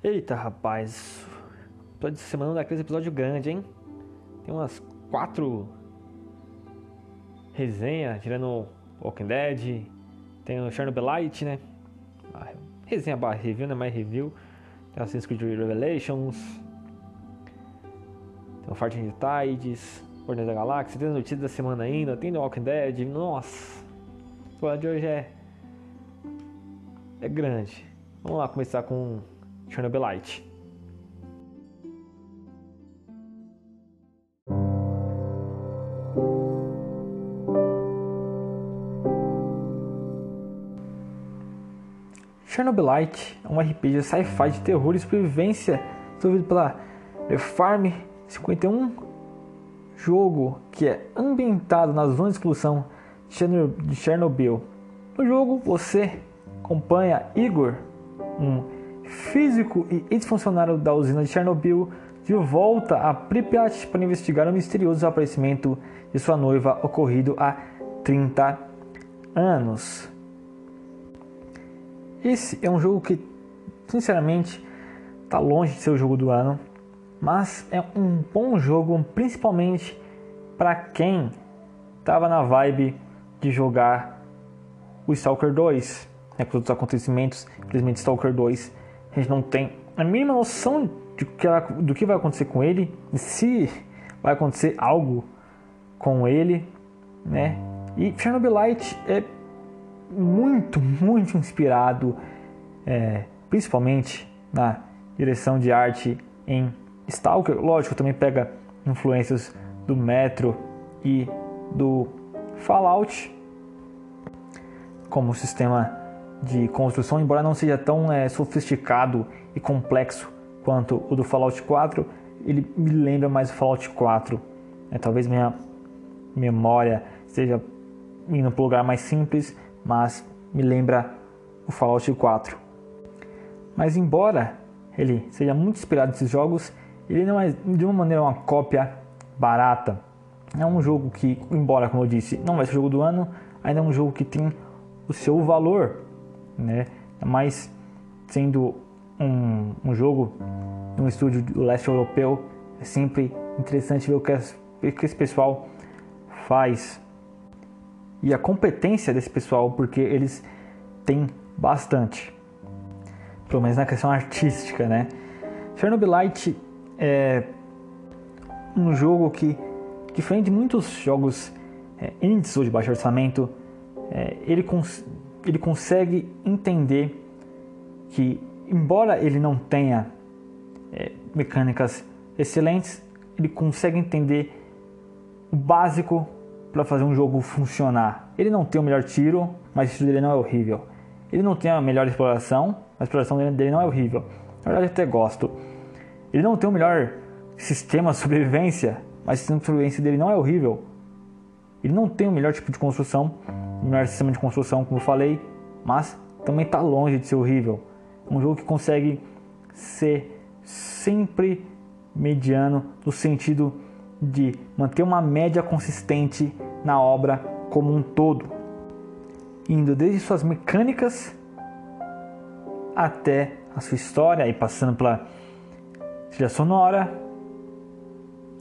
Eita rapaz, episódio de semana daquele episódio grande, hein? Tem umas quatro resenhas, tirando Walking Dead, tem o Chernobylite, né? A resenha barra review, né? Mais review. Tem Assassin's Creed Revelations, tem o Farting Tides, Guardiões da Galáxia, tem as notícias da semana ainda, tem The Walking Dead, nossa! O de hoje é... é grande. Vamos lá começar com Chernobylite. Chernobylite é um RPG sci-fi de terror e sobrevivência desenvolvido pela The Farm 51, jogo que é ambientado na zona de exclusão de Chernobyl. No jogo você acompanha Igor, um físico e ex-funcionário da usina de Chernobyl, de volta a Pripyat para investigar o misterioso desaparecimento de sua noiva ocorrido há 30 anos. Esse é um jogo que, sinceramente, está longe de ser o jogo do ano, mas é um bom jogo, principalmente para quem estava na vibe de jogar o Stalker 2, né, com os acontecimentos, infelizmente Stalker 2 a gente não tem a mínima noção que, do que vai acontecer com ele, se vai acontecer algo com ele, né? E Chernobylite é muito, muito inspirado, é, principalmente na direção de arte em Stalker. Lógico, também pega influências do Metro e do Fallout como sistema de construção, embora não seja tão é, sofisticado e complexo quanto o do Fallout 4, ele me lembra mais o Fallout 4. É, talvez minha memória esteja indo para um lugar mais simples, mas me lembra o Fallout 4. Mas embora ele seja muito inspirado nesses jogos, ele não é de uma maneira uma cópia barata. É um jogo que, embora como eu disse, não vai ser o jogo do ano, ainda é um jogo que tem o seu valor né? Mas sendo um, um jogo um estúdio do leste europeu, é sempre interessante ver o que, o que esse pessoal faz e a competência desse pessoal, porque eles têm bastante, pelo menos na questão artística, né? Chernobylite é um jogo que, diferente de muitos jogos é, indies ou de baixo orçamento, é, ele, ele consegue entender que, embora ele não tenha é, mecânicas excelentes, ele consegue entender o básico para fazer um jogo funcionar. Ele não tem o melhor tiro, mas o tiro dele não é horrível. Ele não tem a melhor exploração, a exploração dele não é horrível. Na verdade, eu até gosto. Ele não tem o melhor sistema de sobrevivência, mas o sistema de sobrevivência dele não é horrível. Ele não tem o melhor tipo de construção, melhor sistema de construção, como eu falei, mas também está longe de ser horrível. É um jogo que consegue ser sempre mediano no sentido de manter uma média consistente na obra como um todo, indo desde suas mecânicas até a sua história e passando pela trilha sonora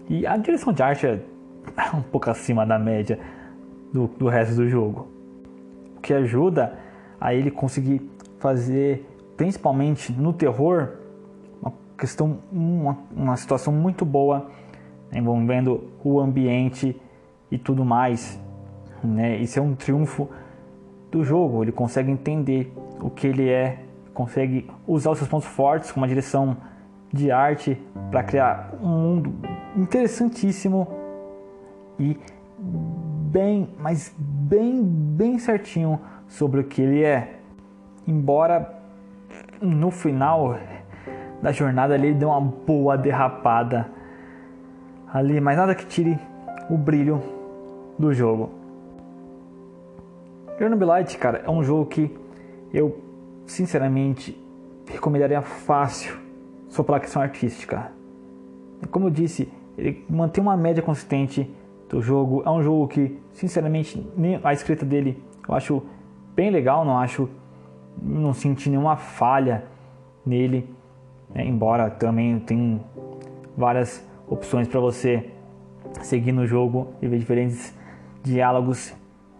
e a direção de arte é um pouco acima da média do, do resto do jogo. O que ajuda a ele conseguir fazer, principalmente no terror, uma questão, uma, uma situação muito boa envolvendo o ambiente e tudo mais. Né? Isso é um triunfo do jogo. Ele consegue entender o que ele é, consegue usar os seus pontos fortes, como a direção de arte, para criar um mundo interessantíssimo e bem, mas bem, bem certinho sobre o que ele é. Embora no final da jornada ele deu uma boa derrapada ali, mas nada que tire o brilho do jogo. Chernobylite, cara, é um jogo que eu sinceramente recomendaria fácil só pela questão artística. Como eu disse, ele mantém uma média consistente do jogo. É um jogo que, sinceramente, a escrita dele eu acho bem legal, não acho, não senti nenhuma falha nele. né? embora também tem várias opções para você seguir no jogo e ver diferentes diálogos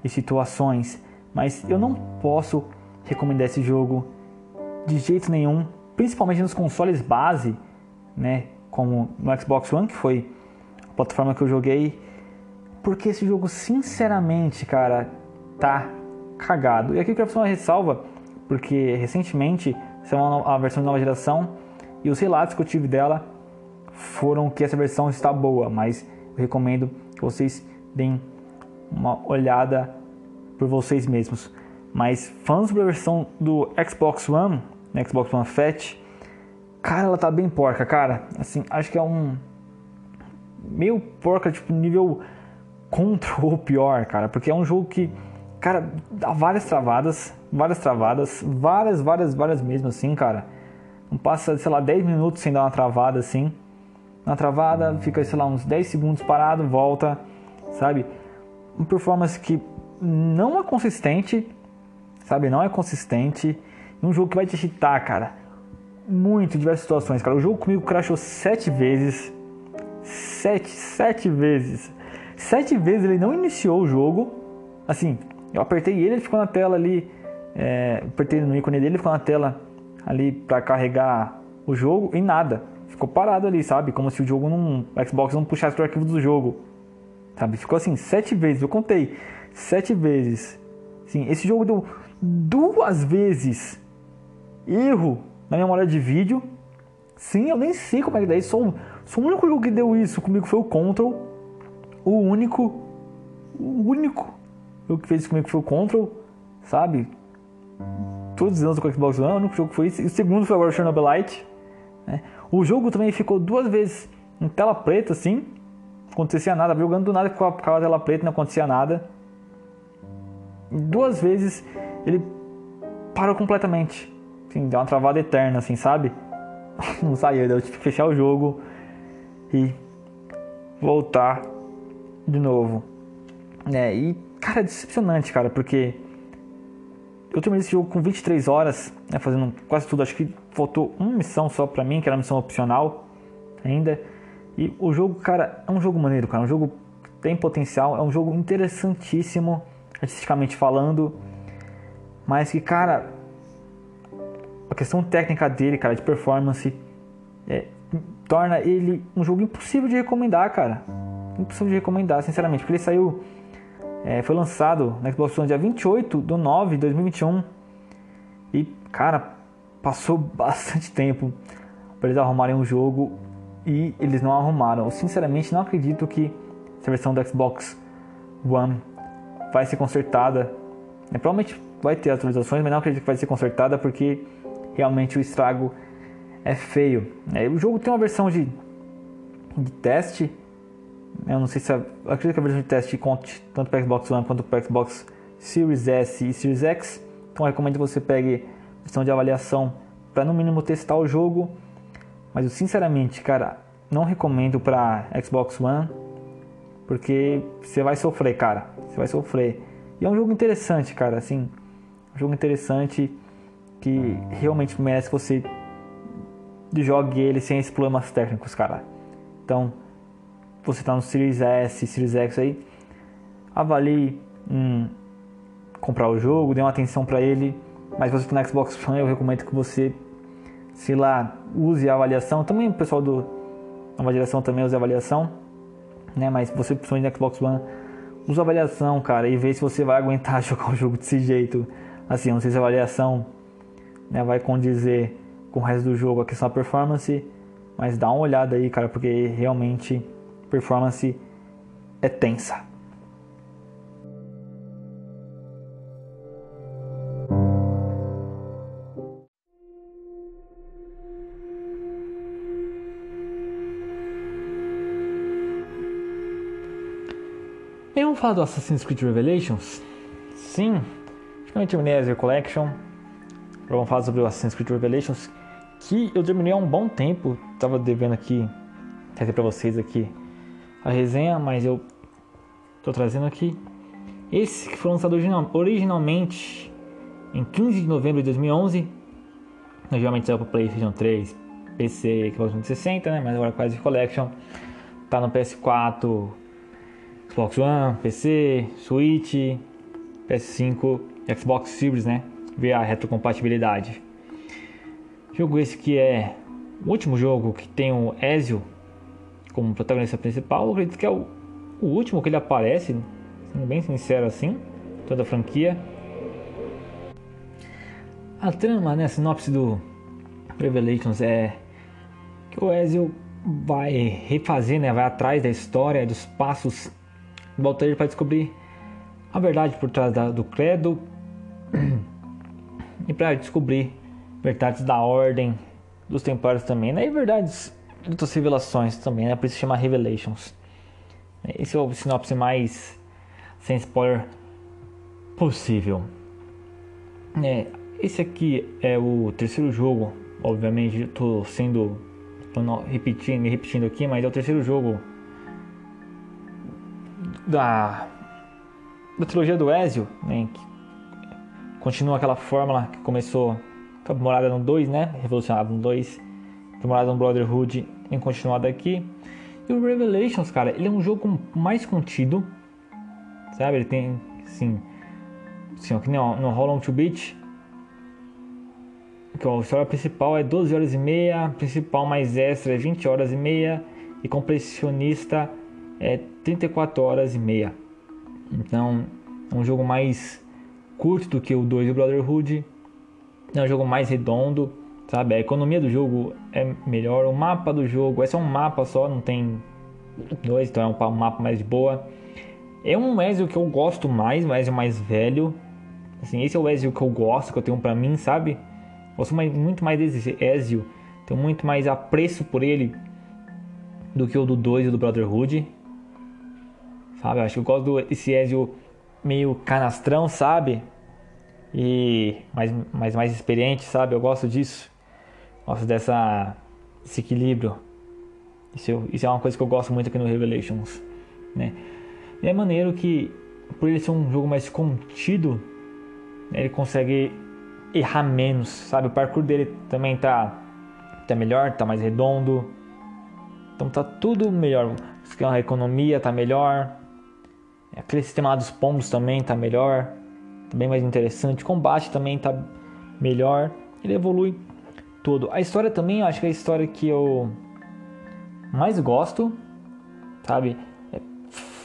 e situações. Mas eu não posso recomendar esse jogo de jeito nenhum, principalmente nos consoles base, né? Como no Xbox One, que foi a plataforma que eu joguei. Porque esse jogo, sinceramente, cara, tá cagado. E aqui eu quero fazer uma ressalva, porque recentemente saiu a versão de nova geração e os relatos que eu tive dela foram que essa versão está boa, mas eu recomendo que vocês deem uma olhada por vocês mesmos. Mas falando sobre a versão do Xbox One, né, Xbox One Fat, cara, ela tá bem porca, cara. Assim, acho que é um meio porca, tipo nível contra ou pior, cara, porque é um jogo que, cara, dá várias travadas, várias travadas, várias, várias, várias mesmo assim, cara. Não passa, sei lá, 10 minutos sem dar uma travada assim. Uma travada, fica, sei lá, uns 10 segundos parado, volta, sabe? Uma performance que não é consistente, sabe? Não é consistente. Um jogo que vai te irritar, cara. Muito em diversas situações, cara. O jogo comigo crashou sete vezes. Sete, sete vezes. Sete vezes ele não iniciou o jogo. Assim, eu apertei ele, ele ficou na tela ali. É, apertei no ícone dele, ele ficou na tela ali para carregar o jogo e nada. Ficou parado ali, sabe? Como se o jogo não. O Xbox não puxasse o arquivo do jogo. Sabe? Ficou assim, sete vezes. Eu contei. Sete vezes. Sim, esse jogo deu duas vezes erro na memória de vídeo. Sim, eu nem sei como é que isso. Só, só o único jogo que deu isso comigo foi o Control. O único. O único jogo que fez isso comigo foi o Control. Sabe? Todos os anos com o Xbox One, o único jogo que foi isso. E o segundo foi agora o Chernobylite. Né? O jogo também ficou duas vezes em tela preta, assim. Não acontecia nada. Jogando do nada ficava a tela preta, não acontecia nada. Duas vezes ele parou completamente. Assim, deu uma travada eterna, assim, sabe? Não saiu, eu tive que fechar o jogo e voltar de novo. É, e, cara, decepcionante, cara, porque eu terminei esse jogo com 23 horas, né, fazendo quase tudo. Acho que faltou uma missão só pra mim, que era uma missão opcional ainda. E o jogo, cara, é um jogo maneiro, cara. É um jogo que tem potencial, é um jogo interessantíssimo, artisticamente falando. Mas que, cara, a questão técnica dele, cara, de performance, é, torna ele um jogo impossível de recomendar, cara. Impossível de recomendar, sinceramente, porque ele saiu, é, foi lançado na Xbox One dia 28 de 9 de 2021 e, cara, passou bastante tempo para eles arrumarem um jogo e eles não arrumaram. Eu, sinceramente, não acredito que essa versão do Xbox One vai ser consertada. É, provavelmente vai ter atualizações, mas não acredito que vai ser consertada porque realmente o estrago é feio. É, o jogo tem uma versão de, de teste. Eu não sei se a, acredito que a versão de teste conte tanto para Xbox One quanto para Xbox Series S e Series X. Então recomendo que você pegue a versão de avaliação para no mínimo testar o jogo. Mas eu sinceramente, cara, não recomendo para Xbox One porque você vai sofrer, cara. Você vai sofrer. E é um jogo interessante, cara, assim, um jogo interessante que realmente merece que você jogue ele sem esses problemas técnicos, cara. Então, você tá no Series S, Series X aí, avalie hum, comprar o jogo, dê uma atenção para ele. Mas você tá no Xbox One, eu recomendo que você, sei lá, use a avaliação. Também o pessoal do nova geração também usa avaliação, né? Mas você, principalmente no Xbox One, usa avaliação, cara, e vê se você vai aguentar jogar o jogo desse jeito. Assim, não sei se a avaliação né, vai condizer com o resto do jogo, a questão da performance, mas dá uma olhada aí, cara, porque realmente performance é tensa. Vamos falar do Assassin's Creed Revelations? Sim, finalmente terminei a Collection vamos falar sobre o Assassin's Creed Revelations, que eu terminei há um bom tempo, tava devendo aqui trazer para vocês aqui a resenha, mas eu tô trazendo aqui esse que foi lançado originalmente em 15 de novembro de 2011, geralmente saiu para PlayStation 3, PC Xbox 360, né? Mas agora Ezio Collection tá no PS4, Xbox One, PC, Switch, PS5, Xbox Series, né? Ver a retrocompatibilidade. Jogo esse que é o último jogo que tem o Ezio como protagonista principal. Acredito que é o, o último que ele aparece, sendo bem sincero assim, toda a franquia. A trama, né, a sinopse do Revelations é que o Ezio vai refazer, né, vai atrás da história, dos passos do Altair para descobrir a verdade por trás da, do credo e para descobrir verdades da ordem dos templários também, né? E verdades outras revelações também, né? Por isso se chama Revelations. Esse é o sinopse mais sem spoiler possível. É, esse aqui é o terceiro jogo, obviamente estou sendo repetindo, me repetindo aqui, mas é o terceiro jogo da da trilogia do Ezio, né, continua aquela fórmula que começou aprimorada no 2, né? Revolucionado no 2, aprimorada no Brotherhood e continuada aqui. E o Revelations, cara, ele é um jogo mais contido, sabe? Ele tem, assim, assim que nem no How to Beat, que a história principal é 12 horas e meia, principal mais extra é 20 horas e meia e compressionista é 34 horas e meia. Então, é um jogo mais curto do que o 2 do Brotherhood. É um jogo mais redondo, sabe? A economia do jogo é melhor. O mapa do jogo, esse é um mapa só, não tem dois, então é um mapa mais de boa. É um Ezio que eu gosto mais, um Ezio mais velho. Assim, esse é o Ezio que eu gosto, que eu tenho pra mim, sabe? Gosto mais, muito mais desse Ezio. Tenho muito mais apreço por ele do que o do 2 e do Brotherhood. Sabe? Eu acho que eu gosto desse Ezio meio canastrão, sabe? E mais, mais, mais experiente, sabe? Eu gosto disso. Gosto dessa, desse equilíbrio. Isso, isso é uma coisa que eu gosto muito aqui no Revelations, né? E é maneiro que, por ele ser um jogo mais contido, ele consegue errar menos, sabe? O parkour dele também tá, tá melhor, tá mais redondo. Então tá tudo melhor. A economia tá melhor, Aquele sistema lá dos pombos também tá melhor, tá bem mais interessante. O combate também tá melhor. Ele evolui tudo. A história também, acho que é a história que eu mais gosto, sabe? É,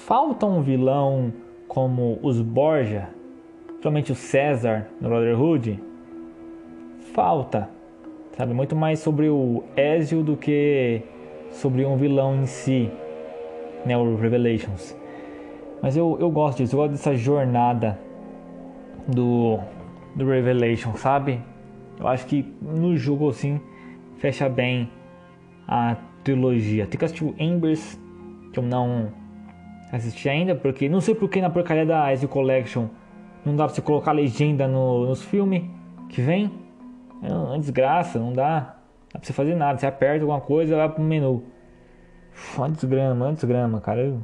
falta um vilão como os Borja, principalmente o César no Brotherhood. Falta, sabe? Muito mais sobre o Ezio do que sobre um vilão em si, né? O Revelations. Mas eu, eu gosto disso, eu gosto dessa jornada do, do Revelation, sabe? Eu acho que no jogo assim fecha bem a trilogia. Tem que assistir o Embers, que eu não assisti ainda, porque não sei porque na porcaria da Ezio Collection não dá pra você colocar legenda no, nos filmes que vem. É uma desgraça, não dá. Não dá pra você fazer nada. Você aperta alguma coisa vai pro menu. Uma desgrama, uma desgrama, cara. Eu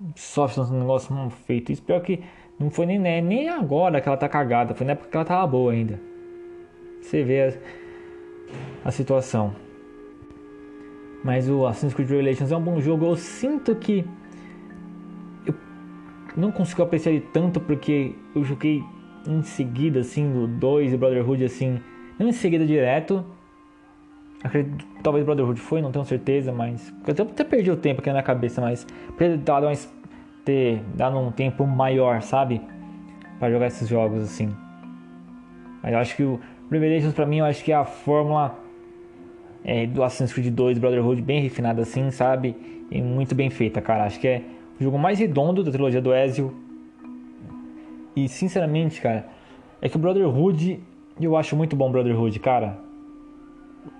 um negócio mal feito. Isso pior que não foi nem, né, nem agora que ela tá cagada, foi na época que ela tava boa ainda. Você vê a, a situação. Mas o Assassin's Creed Revelations é um bom jogo. Eu sinto que eu não consigo apreciar ele tanto porque eu joguei em seguida, assim, do 2 e Brotherhood, assim, não em seguida direto. Acredito, talvez Brotherhood foi, não tenho certeza, mas. Eu até, até perdi o tempo aqui na minha cabeça, mas. Dado, uma, ter dado um tempo maior, sabe? Para jogar esses jogos assim. Mas eu acho que o Revelations pra mim, eu acho que é a fórmula é, do Assassin's Creed 2 Brotherhood bem refinada assim, sabe? E muito bem feita, cara. Acho que é o jogo mais redondo da trilogia do Ezio. E sinceramente, cara, é que o Brotherhood, eu acho muito bom Brotherhood, cara.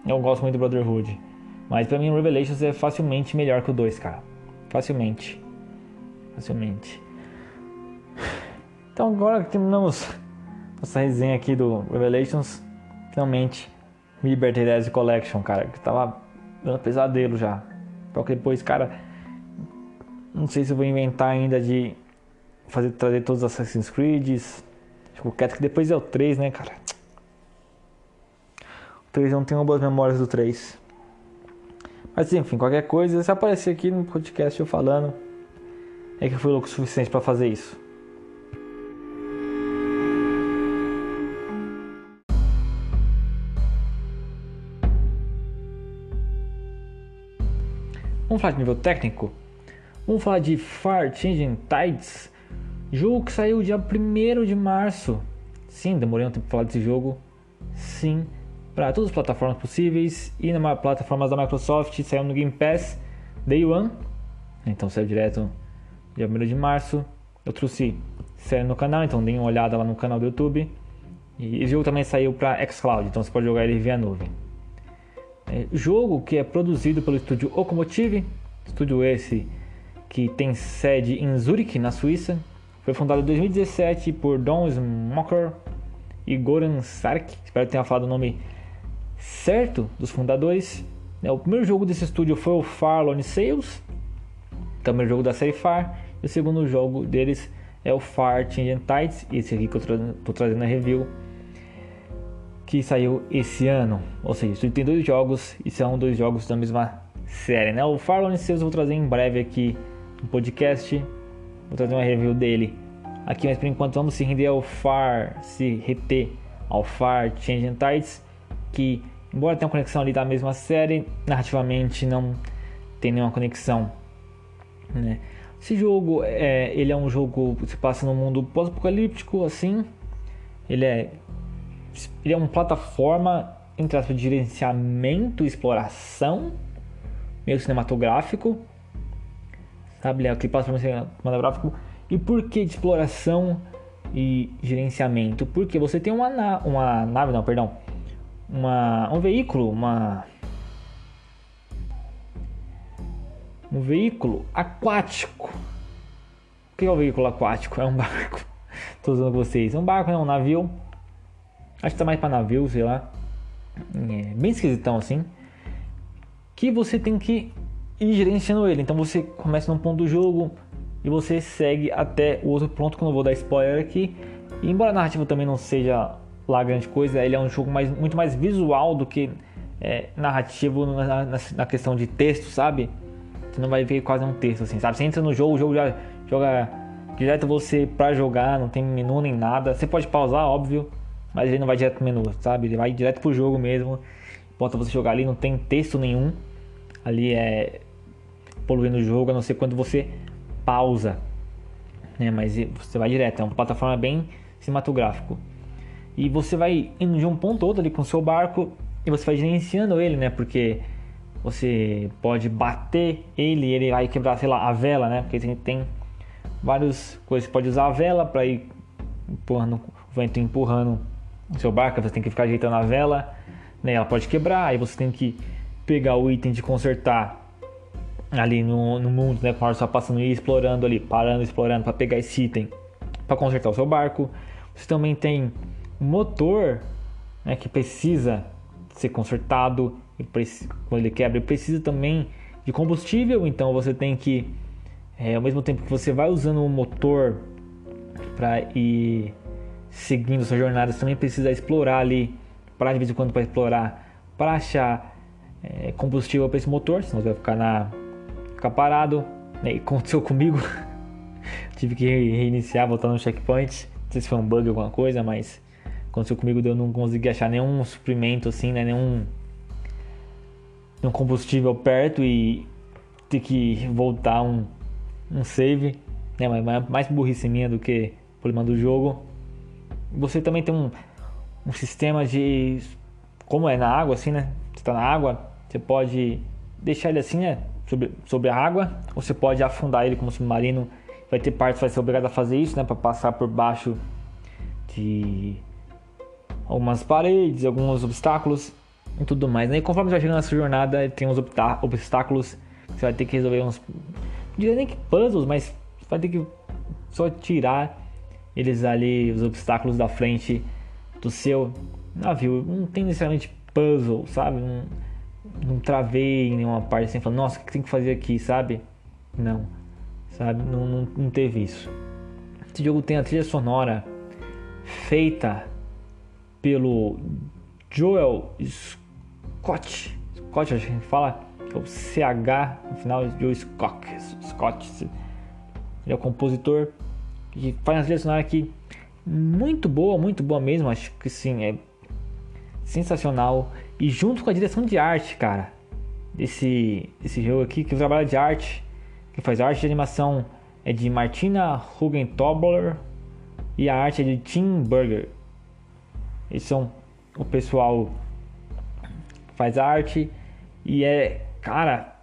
Eu gosto muito do Brotherhood. Mas pra mim o Revelations é facilmente melhor que o 2, cara. Facilmente. Facilmente. Então agora que terminamos nossa resenha aqui do Revelations, finalmente me libertei da Collection, cara. Que tava dando pesadelo já. Porque depois, cara. Não sei se eu vou inventar ainda de fazer trazer todos os Assassin's Creed. Tipo, quero que depois é o 3, né, cara? 3 eu não tenho boas memórias do 3. Mas enfim, qualquer coisa, se aparecer aqui no podcast eu falando, é que eu fui louco o suficiente para fazer isso. Vamos falar de nível técnico? Vamos falar de Far Changing Tides, jogo que saiu dia 1 de março. Sim, demorei um tempo para falar desse jogo. Sim, para todas as plataformas possíveis e nas plataformas da Microsoft saiu no Game Pass Day One. Então saiu direto dia 1 de março. Eu trouxe série no canal, então deem uma olhada lá no canal do YouTube. E esse jogo também saiu para xCloud, então você pode jogar ele via nuvem. É, jogo que é produzido pelo estúdio Okomotive, estúdio esse que tem sede em Zurich, na Suíça. Foi fundado em 2017 por Don Smoker e Goran Sark. Espero que tenha falado o nome certo dos fundadores. É, o primeiro jogo desse estúdio foi o Far Lone Sales, também jogo da série Far. E o segundo jogo deles é o Far Changing Tides, esse aqui que eu estou trazendo na review que saiu esse ano. Ou seja, tem dois jogos e são dois jogos da mesma série, né? O Far Lone Sales eu vou trazer em breve aqui no podcast. Vou trazer uma review dele aqui, mas por enquanto vamos se render ao Far, se reter ao Far Changing Tides, que embora tenha uma conexão ali da mesma série, narrativamente não tem nenhuma conexão, né? Esse jogo, é, ele é um jogo que se passa no mundo pós-apocalíptico, assim. Ele é ele é uma plataforma entre de gerenciamento exploração, meio cinematográfico, sabe? Ele é aquele plataforma cinematográfico. E por que de exploração e gerenciamento? Porque você tem uma, na uma nave, não, perdão, uma, um veículo, uma um veículo aquático. O que é o um veículo aquático? É um barco. Estou usando com vocês. É um barco, é um navio Acho que tá mais para navio, sei lá. É, bem esquisitão assim. Que você tem que ir gerenciando ele. Então você começa num ponto do jogo e você segue até o outro ponto, que eu não vou dar spoiler aqui. E embora a narrativa também não seja lá grande coisa, ele é um jogo mais, muito mais visual do que é, narrativo na, na, na, questão de texto, sabe? Você não vai ver quase um texto assim, sabe? Você entra no jogo, o jogo já joga direto você para jogar, não tem menu nem nada. Você pode pausar, óbvio, mas ele não vai direto pro menu, sabe? Ele vai direto pro jogo mesmo. Bota você jogar ali, não tem texto nenhum. Ali é poluindo o jogo, a não ser quando você pausa. Né? Mas você vai direto, é uma plataforma bem cinematográfico. E você vai indo de um ponto outro ali com o seu barco e você vai gerenciando ele, né? Porque você pode bater ele e ele vai quebrar, sei lá, a vela, né? Porque gente tem várias coisas. Você pode usar a vela para ir empurrando, o vento empurrando seu barco, você tem que ficar ajeitando a vela, né? Ela pode quebrar, aí você tem que pegar o item de consertar ali no, no mundo, né? Com a só passando e explorando ali, parando, explorando para pegar esse item para consertar o seu barco. Você também tem um motor, né? Que precisa ser consertado quando ele quebra, ele precisa também de combustível, então você tem que é, ao mesmo tempo que você vai usando o motor para ir seguindo sua jornada, você também precisa explorar ali, parar de vez em quando para explorar, para achar é, combustível para esse motor, senão você vai ficar na ficar parado. Né? E aconteceu comigo, tive que reiniciar, voltar no checkpoint. Não sei se foi um bug alguma coisa, mas aconteceu comigo, eu não consegui achar nenhum suprimento assim, né? nenhum, nenhum combustível perto e ter que voltar um, um save, né? Mas mais burrice minha do que problema do jogo. Você também tem um, um sistema de. Como é na água, assim, né? Você está na água, você pode deixar ele assim, né? Sobre, sobre a água, ou você pode afundar ele como submarino. Vai ter partes que vai ser obrigado a fazer isso, né? Para passar por baixo de algumas paredes, alguns obstáculos e tudo mais. Né? E conforme você vai chegando nessa jornada, tem uns obstáculos que você vai ter que resolver uns. Não diria nem que puzzles, mas você vai ter que só tirar eles ali, os obstáculos da frente do seu navio. Não tem necessariamente puzzle, sabe? Não, não travei em nenhuma parte assim, falando, nossa, o que tem que fazer aqui, sabe? Não, sabe? Não, não, não teve isso. Esse jogo tem a trilha sonora feita pelo Joel Scott. Scott, a gente fala. É o CH no final de Joe Scott. Scott. Ele é o compositor que faz uma trilha sonora aqui muito boa, muito boa mesmo. Acho que sim, é sensacional. E junto com a direção de arte, cara, desse, desse jogo aqui, que trabalha de arte, que faz arte de animação, é de Martina Hugentobler e a arte é de Tim Burger. Eles são o pessoal que faz arte e é, cara,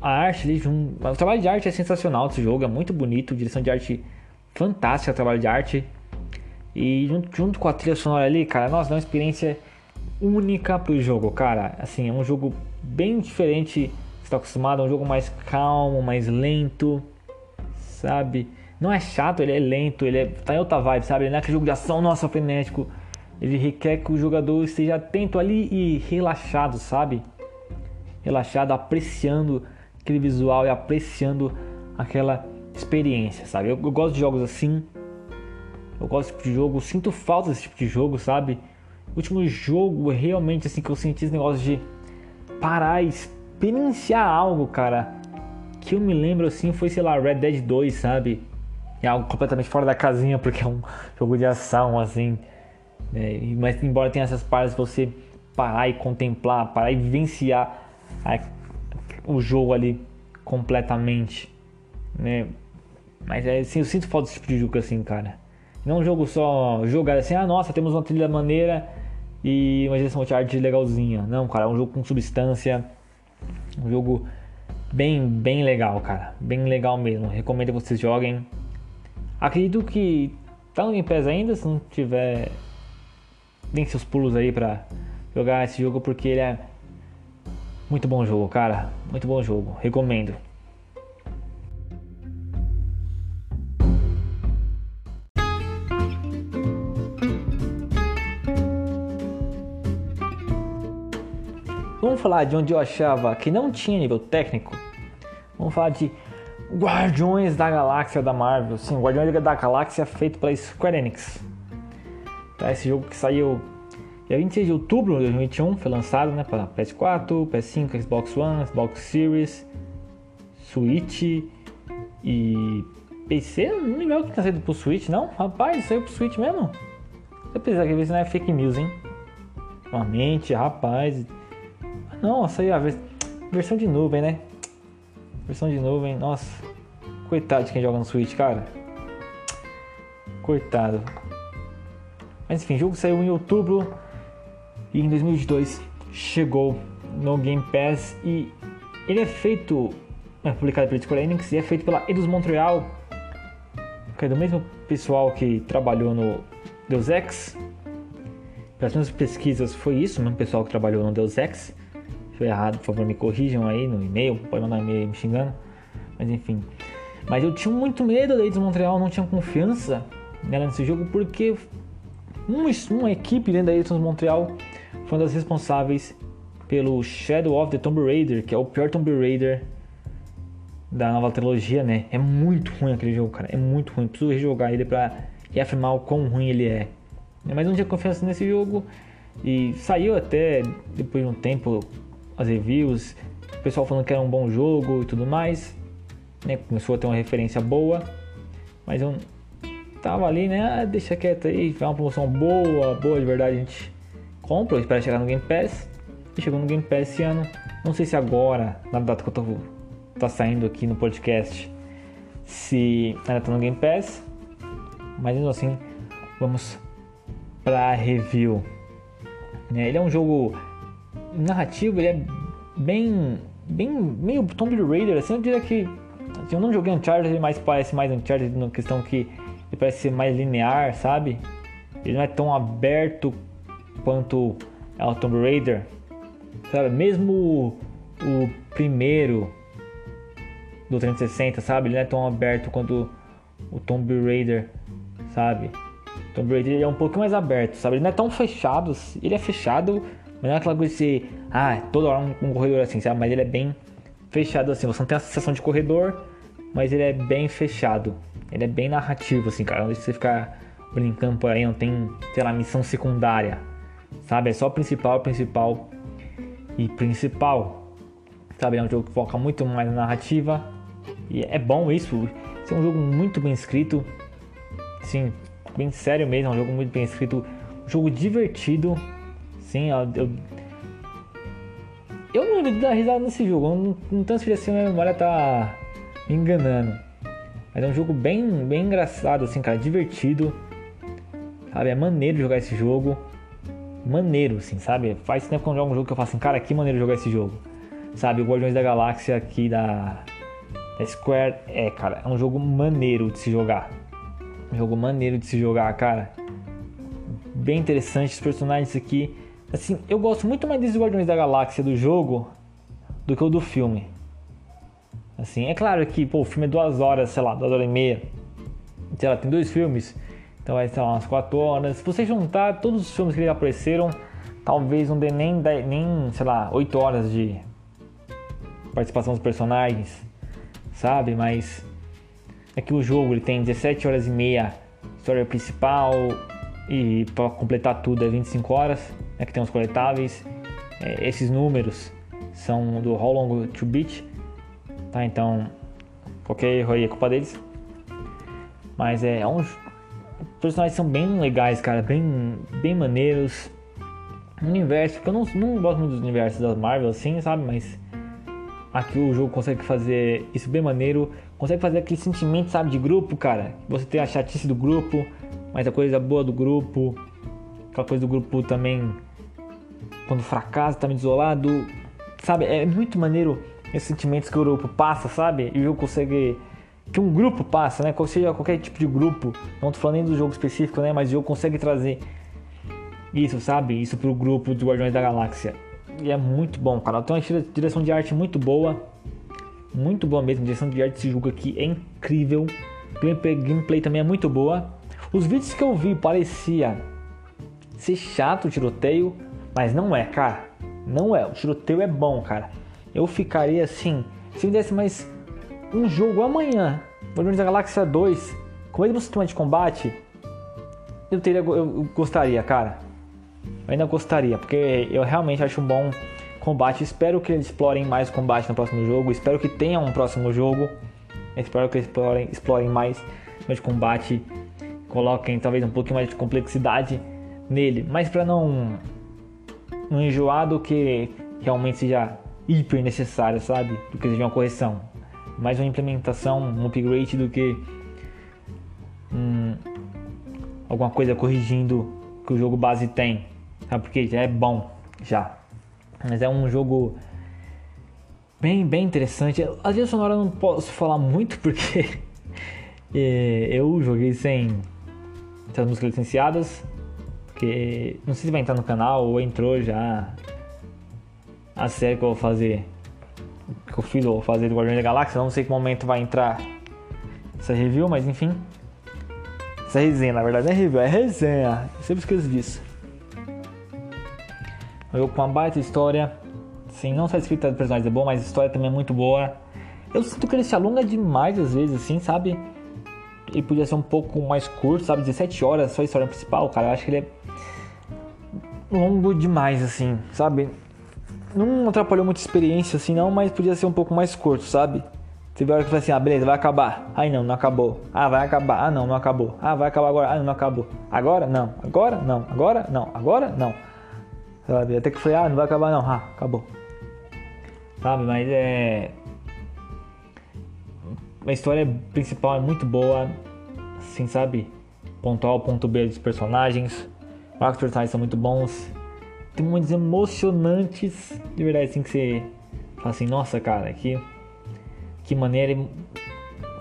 a arte o trabalho de arte é sensacional desse jogo, é muito bonito, direção de arte fantástica, trabalho de arte. E junto, junto com a trilha sonora ali, cara, nossa, dá uma experiência única pro jogo, cara. Assim, é um jogo bem diferente que está acostumado, é um jogo mais calmo, mais lento, sabe? Não é chato, ele é lento, ele é, tá em outra vibe, sabe? Ele não é aquele jogo de ação, nossa, frenético. Ele requer que o jogador esteja atento ali e relaxado, sabe? Relaxado, apreciando aquele visual e apreciando aquela experiência, sabe? Eu, eu gosto de jogos assim. Eu gosto de jogo, sinto falta desse tipo de jogo, sabe? O último jogo realmente assim que eu senti esse negócio de parar e experienciar algo, cara, que eu me lembro assim foi, sei lá, Red Dead 2, sabe? É algo completamente fora da casinha, porque é um jogo de ação, assim. Né? Mas embora tenha essas partes você parar e contemplar, parar e vivenciar a, o jogo ali completamente, né? Mas é assim, eu sinto falta desse tipo de jogo assim, cara. Não um jogo só jogar assim, ah nossa, temos uma trilha maneira e uma direção de arte legalzinha. Não, cara, é um jogo com substância. Um jogo bem, bem legal, cara. Bem legal mesmo. Recomendo que vocês joguem. Acredito que tá no Game Pass ainda, se não tiver. Deem seus pulos aí pra jogar esse jogo porque ele é muito bom jogo, cara. Muito bom jogo. Recomendo. Falar de onde eu achava que não tinha nível técnico. Vamos falar de Guardiões da Galáxia da Marvel. Sim, Guardiões da Galáxia feito pela Square Enix. Tá, esse jogo que saiu dia 26 de outubro de 2021, foi lançado né, para PS4, PS5, Xbox One, Xbox Series, Switch e PC. Não lembro que tinha saído pro Switch, não? Rapaz, saiu pro Switch mesmo? Eu precisava ver se não é fake news, hein? Realmente, rapaz. Nossa, aí a versão de nuvem, né? Versão de nuvem, nossa. Coitado de quem joga no Switch, cara. Coitado. Mas enfim, o jogo saiu em outubro e em 2022 chegou no Game Pass e ele é feito, é publicado pela Square Enix e é feito pela Eidos Montreal, que é do mesmo pessoal que trabalhou no Deus Ex. Pelas minhas pesquisas foi isso, o mesmo pessoal que trabalhou no Deus Ex estiver errado, por favor, me corrijam aí no e-mail, pode mandar um e-mail me xingando. Mas enfim. Mas eu tinha muito medo da Eidos Montreal, não tinha confiança nela nesse jogo, porque uma, uma equipe dentro da Eidos Montreal foi uma das responsáveis pelo Shadow of the Tomb Raider, que é o pior Tomb Raider da nova trilogia, né? É muito ruim aquele jogo, cara. É muito ruim. Preciso rejogar ele pra reafirmar o quão ruim ele é. Mas não tinha confiança nesse jogo. E saiu até depois de um tempo as reviews, o pessoal falando que era um bom jogo e tudo mais, né? Começou a ter uma referência boa, mas eu tava ali, né? Ah, deixa quieto aí, foi uma promoção boa, boa de verdade, a gente compra, espera chegar no Game Pass. E chegou no Game Pass esse ano. Não sei se agora, na data que eu tô tá saindo aqui no podcast, se ainda tá no Game Pass. Mas mesmo assim, vamos pra review. Né? Ele é um jogo narrativo, ele é bem, bem meio Tomb Raider, assim, eu diria que assim, eu não joguei Uncharted, mas parece mais Uncharted na questão que ele parece ser mais linear, sabe? Ele não é tão aberto quanto é o Tomb Raider, sabe? Mesmo o, o primeiro do 360, sabe? Ele não é tão aberto quanto o Tomb Raider, sabe? Tomb Raider é um pouco mais aberto, sabe? Ele não é tão fechado, ele é fechado, mas não é aquela coisa de ser, ah, toda hora um, um corredor assim, sabe? Mas ele é bem fechado assim. Você não tem a sensação de corredor, mas ele é bem fechado. Ele é bem narrativo, assim, cara. Não deixa você ficar brincando por aí, não tem, sei lá, missão secundária. Sabe? É só principal, principal. e principal. Sabe, é um jogo que foca muito mais na narrativa e é bom isso. Esse é um jogo muito bem escrito, sim, bem sério mesmo, é um jogo muito bem escrito, um jogo divertido. Sim, eu, eu não lembro de dar risada nesse jogo, não, não transferi assim, minha memória tá me enganando. Mas é um jogo bem, bem engraçado, assim, cara, divertido. Sabe, é maneiro jogar esse jogo. Maneiro, assim, sabe? Faz tempo que eu jogo um jogo que eu falo assim, cara, que maneiro jogar esse jogo. Sabe, o Guardiões da Galáxia aqui da, da Square é, cara, é um jogo maneiro de se jogar. Um jogo maneiro de se jogar, cara. Bem interessante os personagens aqui. Assim, eu gosto muito mais desses Guardiões da Galáxia do jogo do que o do filme. Assim, é claro que pô, o filme é duas horas, sei lá, duas horas e meia. Sei lá, tem dois filmes, então vai ser umas quatro horas. Se você juntar todos os filmes que apareceram, talvez não dê nem, nem sei lá, oito horas de participação dos personagens, sabe? Mas é que o jogo ele tem 17 horas e meia história principal e para completar tudo é 25 horas, é que tem os coletáveis. É, esses números são do How Long to Beat Tá? Então, qualquer erro aí é culpa deles. Mas é, é uns personagens são bem legais, cara, bem, bem maneiros. Universo, porque eu não, não gosto muito dos universos das Marvel assim, sabe? Mas aqui o jogo consegue fazer isso bem maneiro. Consegue fazer aquele sentimento, sabe, de grupo, cara. Você tem a chatice do grupo, mas a coisa boa do grupo. Aquela coisa do grupo também. Quando fracassa, tá meio isolado. Sabe, é muito maneiro esses sentimentos que o grupo passa, sabe? E o jogo consegue. Que um grupo passa, né? Ou seja, qualquer tipo de grupo. Não tô falando nem do jogo específico, né? Mas o jogo consegue trazer isso, sabe? Isso pro grupo dos Guardiões da Galáxia. E é muito bom, cara. Tem uma direção de arte muito boa. Muito boa mesmo. A direção de arte desse jogo aqui é incrível. Gameplay, gameplay também é muito boa. Os vídeos que eu vi parecia ser chato o tiroteio, mas não é, cara. Não é. O tiroteio é bom, cara eu ficaria assim. Se me desse mais um jogo amanhã, Guardiões da Galáxia 2, com o mesmo sistema de combate, eu teria, eu gostaria, cara. Eu ainda gostaria, porque eu realmente acho um bom combate. Espero que eles explorem mais combate no próximo jogo. Espero que tenha um próximo jogo. Espero que eles explorem, explorem mais de combate. Coloquem talvez um pouquinho mais de complexidade nele. Mas para não, não enjoar do que realmente seja hiper necessária, sabe? Do que seja uma correção. Mais uma implementação, um upgrade do que hum, alguma coisa corrigindo que o jogo base tem. Sabe? Porque já é bom, já. Mas é um jogo bem, bem interessante. A trilha sonora eu não posso falar muito porque é, eu joguei sem essas músicas licenciadas. Porque não sei se vai entrar no canal ou entrou já a série que eu vou fazer, que eu fiz, ou vou fazer do Guardiões da Galáxia. Não sei que momento vai entrar essa review, mas enfim. Essa resenha, na verdade, não é review, é resenha. Eu sempre esqueço disso. Jogo com uma baita história. Sim, não só a escrita dos personagens é boa, mas a história também é muito boa. Eu sinto que ele se alonga demais às vezes, assim, sabe? Ele podia ser um pouco mais curto, sabe? 17 horas só a história principal, cara. Eu acho que ele é longo demais, assim, sabe? não atrapalhou muita experiência assim não, mas podia ser um pouco mais curto, sabe? Teve hora que foi assim, ah, beleza, vai acabar. Aí não, não acabou. Ah, vai acabar. Ah, não, não acabou. Ah, vai acabar agora. Ah, não, não acabou. Agora? Não. Agora? Não. Agora? Não. Agora? Não. Sabe? Até que foi, ah, não vai acabar não. Ah, acabou. Sabe? Mas é... A história principal é muito boa. Assim, sabe? Ponto A, ponto B dos personagens. Os personagens são muito bons. Tem momentos emocionantes, de verdade, assim, que você fala assim, nossa, cara, que, que maneira,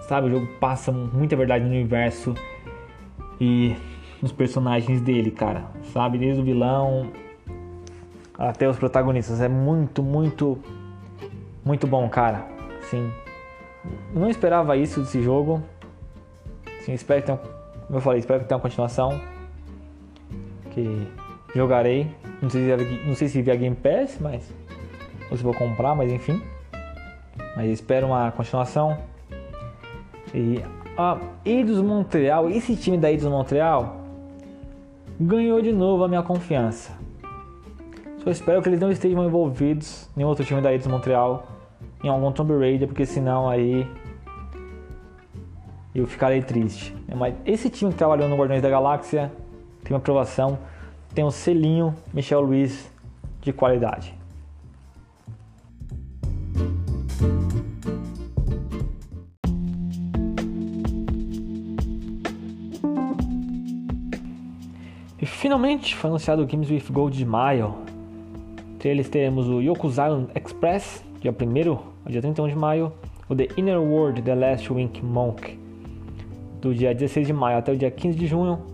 sabe, o jogo passa muita verdade no universo e nos personagens dele, cara, sabe, desde o vilão até os protagonistas, é muito, muito, muito bom, cara, sim, não esperava isso desse jogo, espero que tenha, como eu falei, espero que tenha uma continuação, que jogarei não sei se, não sei se via Game Pass, mas. Ou se vou comprar, mas enfim. Mas espero uma continuação. E a Eidos Montreal, esse time da Eidos Montreal ganhou de novo a minha confiança. Só espero que eles não estejam envolvidos em outro time da Eidos Montreal, em algum Tomb Raider, porque senão aí eu ficarei triste. Mas esse time que trabalhou no Guardiões da Galáxia tem uma aprovação, tem um selinho Michel Luiz de qualidade. E finalmente foi anunciado o Games with Gold de maio. Entre eles teremos o Yoku's Express, dia 1 ao dia 31 de maio, o The Inner World The Last Wink Monk, do dia 16 de maio até o dia 15 de junho.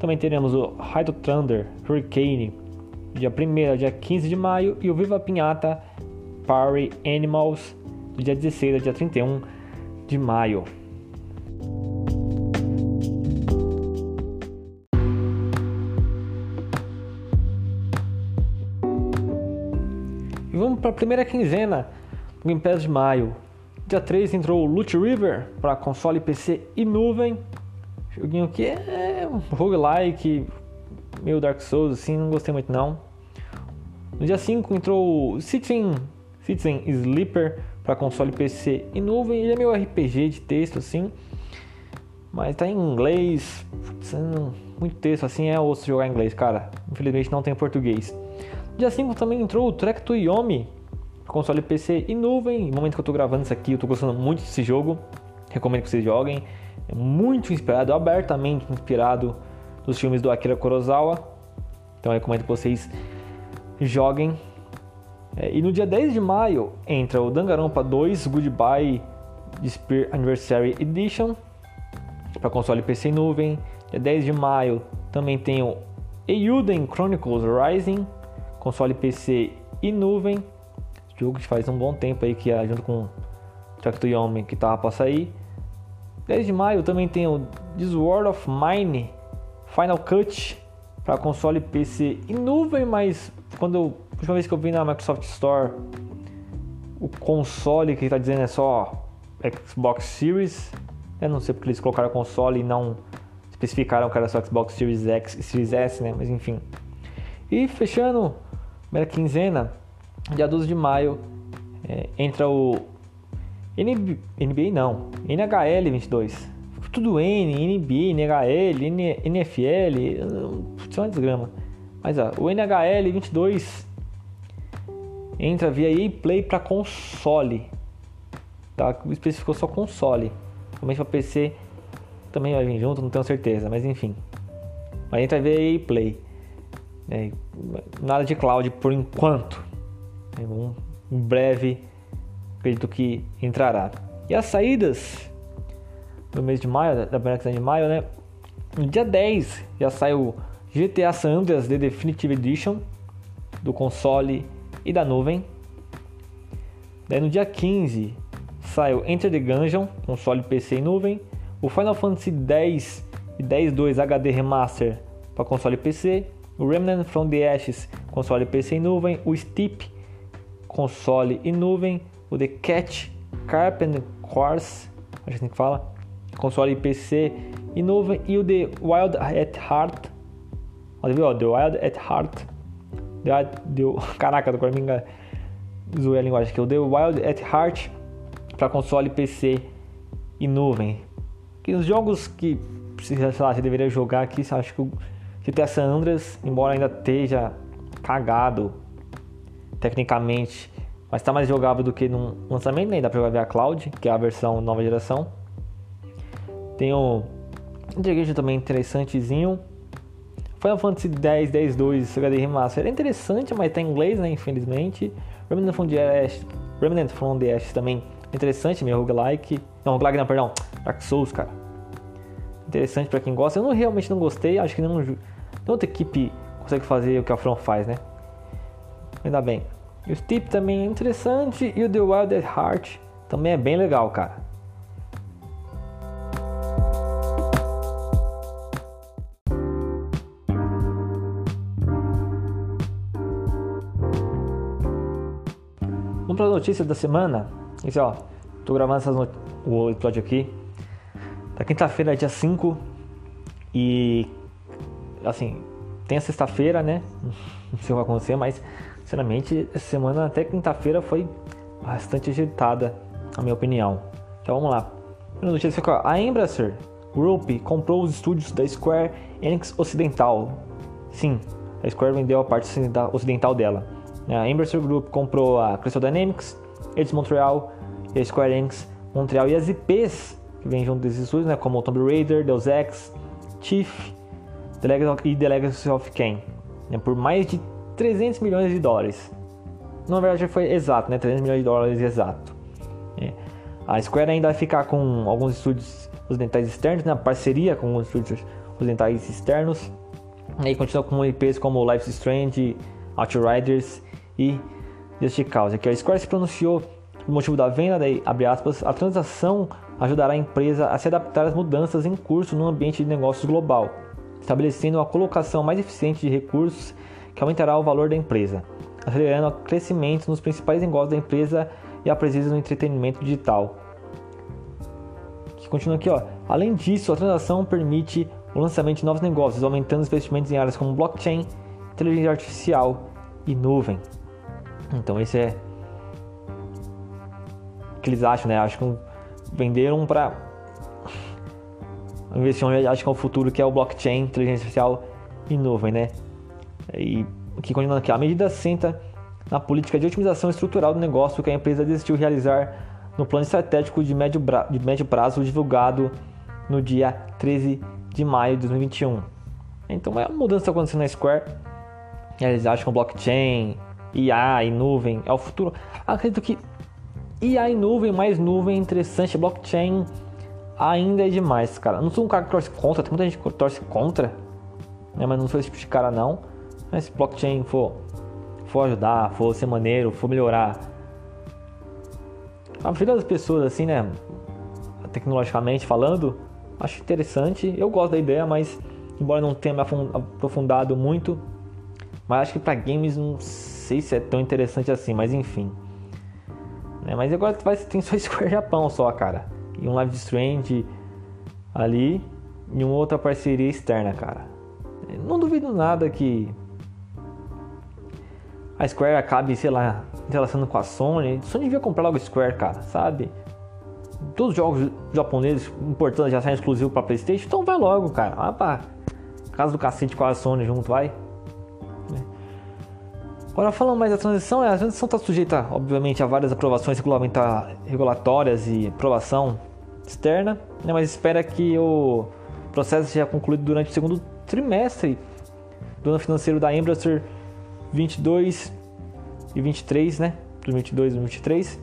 Também teremos o Raito Thunder Hurricane, dia 1 ao dia 15 de maio, e o Viva Pinhata Party Animals, do dia 16 ao dia 31 de maio. vamos para a primeira quinzena do Game Pass de maio. Dia 3 entrou o Loot River para console, PC e nuvem. Joguinho que é roguelike, meio Dark Souls, assim, não gostei muito não. No dia 5 entrou Citizen, Citizen Sleeper para console, PC e nuvem. Ele é meio RPG de texto, assim. Mas tá em inglês, muito texto assim, é osso jogar em inglês, cara. Infelizmente não tem português. Dia 5 também entrou o Trek to Yomi, console PC e nuvem. No momento que eu tô gravando isso aqui, eu tô gostando muito desse jogo. Recomendo que vocês joguem. É muito inspirado, abertamente inspirado nos filmes do Akira Kurosawa. Então eu recomendo que vocês joguem. É, e no dia 10 de maio entra o Danganronpa 2 Goodbye Spear Anniversary Edition para console PC e nuvem. Dia 10 de maio também tem o Eiyuden Chronicles Rising console PC e nuvem. Jogo que faz um bom tempo aí que é junto com Tractor Yomi que tava para sair. 10 de maio também tem o This World of Mine Final Cut para console PC e nuvem, mas quando eu, a última vez que eu vi na Microsoft Store o console que está dizendo é só Xbox Series. Eu não sei porque eles colocaram console e não especificaram que era só Xbox Series X e Series S, né? Mas enfim. E fechando primeira quinzena, dia 12 de maio, é, entra o NB, NBA não, NHL 22. Tudo N, NBA, NHL, NFL, isso é uma desgrama. Mas ó, o NHL 22 entra via EA Play para console. Tá? Especificou só console. Realmente para PC também vai vir junto, não tenho certeza, mas enfim. Mas entra via EA Play. É, nada de cloud por enquanto. É um, breve, acredito que entrará. E as saídas do mês de maio, da Black de maio, né? No dia 10 já saiu GTA San Andreas The Definitive Edition do console e da nuvem. Daí no dia 15 saiu Enter the Gungeon, console, PC e nuvem. O Final Fantasy X e X-2 HD Remaster para console e PC o Remnant from the Ashes, console PC em nuvem, o Steep, console e nuvem, o The Cat, Carpenter Course, a gente fala, console PC e nuvem, e o The Wild at Heart, olha, viu, The Wild at Heart, The, the, caraca, agora me zoei a linguagem aqui, o The Wild at Heart, para console PC e nuvem. Que os jogos que, sei lá, você deveria jogar aqui, acho que GTA San Andreas, embora ainda esteja cagado tecnicamente, mas está mais jogável do que no lançamento, né? Dá pra jogar via Cloud, que é a versão nova geração. Tem o Integration também interessantezinho. Final Fantasy X, 10, 2, HD Remaster é interessante, mas tá em inglês, né? Infelizmente. Remnant from the Ashes, Remnant from the Ashes também interessante, meio roguelike. Não, roguelike não, perdão. Dark Souls, cara interessante para quem gosta. Eu não, realmente não gostei, acho que nenhum, nenhuma outra equipe consegue fazer o que a From faz, né? Ainda bem. O Steep também é interessante e o The Wild at Heart também é bem legal, cara. Vamos para as notícias da semana. Isso, ó, tô gravando essas o episódio aqui da quinta-feira, dia 5. E assim, tem a sexta-feira, né? Não sei o que vai acontecer, mas sinceramente, essa semana até quinta-feira foi bastante agitada, na minha opinião. Então vamos lá. Primeira notícia aqui, a Embracer Group comprou os estúdios da Square Enix Ocidental. Sim, a Square vendeu a parte ocidental dela. A Embracer Group comprou a Crystal Dynamics, Eidos Montreal e a Square Enix Montreal e as IPs que vêm junto desses estúdios, né, como Tomb Raider, Deus Ex, Chief e The Legacy of Kain, por mais de 300 milhões de dólares. Na verdade foi exato, né, 300 milhões de dólares exato. É. A Square ainda vai ficar com alguns estúdios ocidentais externos, né, parceria com os estúdios ocidentais externos. E continua com IPs como Life is Strange, Outriders e Just Cause. Aqui a Square se pronunciou por motivo da venda, daí, abre aspas, a transação ajudará a empresa a se adaptar às mudanças em curso no ambiente de negócios global, estabelecendo uma colocação mais eficiente de recursos que aumentará o valor da empresa, acelerando o crescimento nos principais negócios da empresa e a presença no entretenimento digital. Que continua aqui, ó. Além disso, a transação permite o lançamento de novos negócios, aumentando os investimentos em áreas como blockchain, inteligência artificial e nuvem. Então esse é o que eles acham, né? Acho que venderam para investir, acho que é o futuro que é o blockchain, inteligência artificial e nuvem, né? E que continua aqui, a medida senta na política de otimização estrutural do negócio que a empresa decidiu realizar no plano estratégico de médio, de médio prazo divulgado no dia 13 de maio de 2021. Então é uma mudança acontecendo na Square. Eles acham que blockchain, IA e nuvem é o futuro. Acredito que IA e nuvem, mais nuvem, interessante, blockchain ainda é demais, cara. Não sou um cara que torce contra, tem muita gente que torce contra, né? mas não sou esse tipo de cara não. Mas se blockchain for, for ajudar, for ser maneiro, for melhorar a vida das pessoas, assim, né? Tecnologicamente falando, acho interessante. Eu gosto da ideia, mas embora não tenha me aprofundado muito, mas acho que para games não sei se é tão interessante assim, mas enfim. Né? Mas agora vai, tem só Square Japão só, cara. E um Live Strange ali e uma outra parceria externa, cara. Não duvido nada que a Square acabe, sei lá, relacionando com a Sony. A Sony devia comprar logo a Square, cara, sabe? Todos os jogos japoneses importantes já saem exclusivos para PlayStation, então vai logo, cara. Vai pra casa do cacete com a Sony junto, vai. Agora falando mais da transição, a transição está sujeita, obviamente, a várias aprovações regulatórias e aprovação externa, né, mas espera que o processo seja concluído durante o segundo trimestre do ano financeiro da Embracer 22 e 23, né? 2022 e 2023,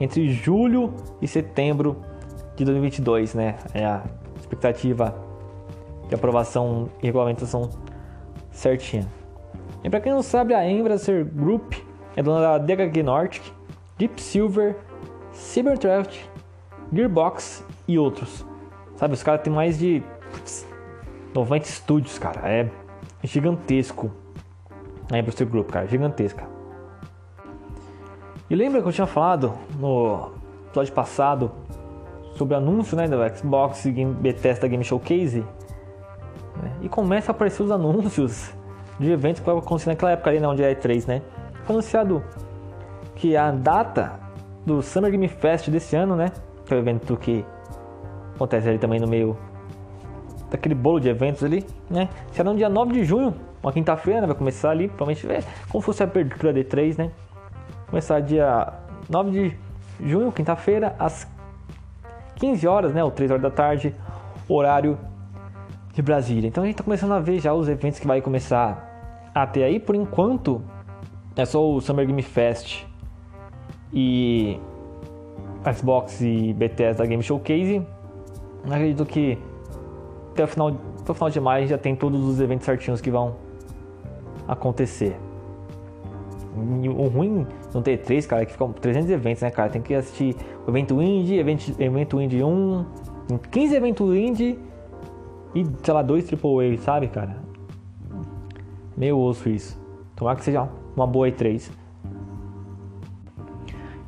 entre julho e setembro de 2022, né? É a expectativa de aprovação e regulamentação certinha. E para quem não sabe, a Embracer Group é dona da DHG Nordic, Deep Silver, Cybertrash, Gearbox e outros. Sabe, os caras têm mais de 90 estúdios, cara. É gigantesco. A Embracer Group, cara, gigantesca. E lembra que eu tinha falado no episódio passado sobre o anúncio né, do Xbox Game Bethesda Game Showcase? E começa a aparecer os anúncios de eventos que vai acontecer naquela época ali, né, onde é E3, né? Foi anunciado que a data do Summer Game Fest desse ano, né? Que é o evento que acontece ali também no meio daquele bolo de eventos ali, né? Será no dia 9 de junho, uma quinta-feira, né? Vai começar ali, provavelmente é como fosse a abertura D3, né? Começar dia 9 de junho, quinta-feira, às 15 horas, né? Ou 3 horas da tarde, horário de Brasília. Então a gente tá começando a ver já os eventos que vai começar a ter aí. Por enquanto, é só o Summer Game Fest e Xbox e Bethesda Game Showcase. Acredito que até o final, até o final de maio já tem todos os eventos certinhos que vão acontecer. o ruim não ter três, cara, é que ficam 300 eventos, né, cara? Tem que assistir o evento indie, evento, evento indie 1, 15 eventos indie e, sei lá, dois AAA, sabe, cara? Meio osso isso. Tomara que seja uma boa E3.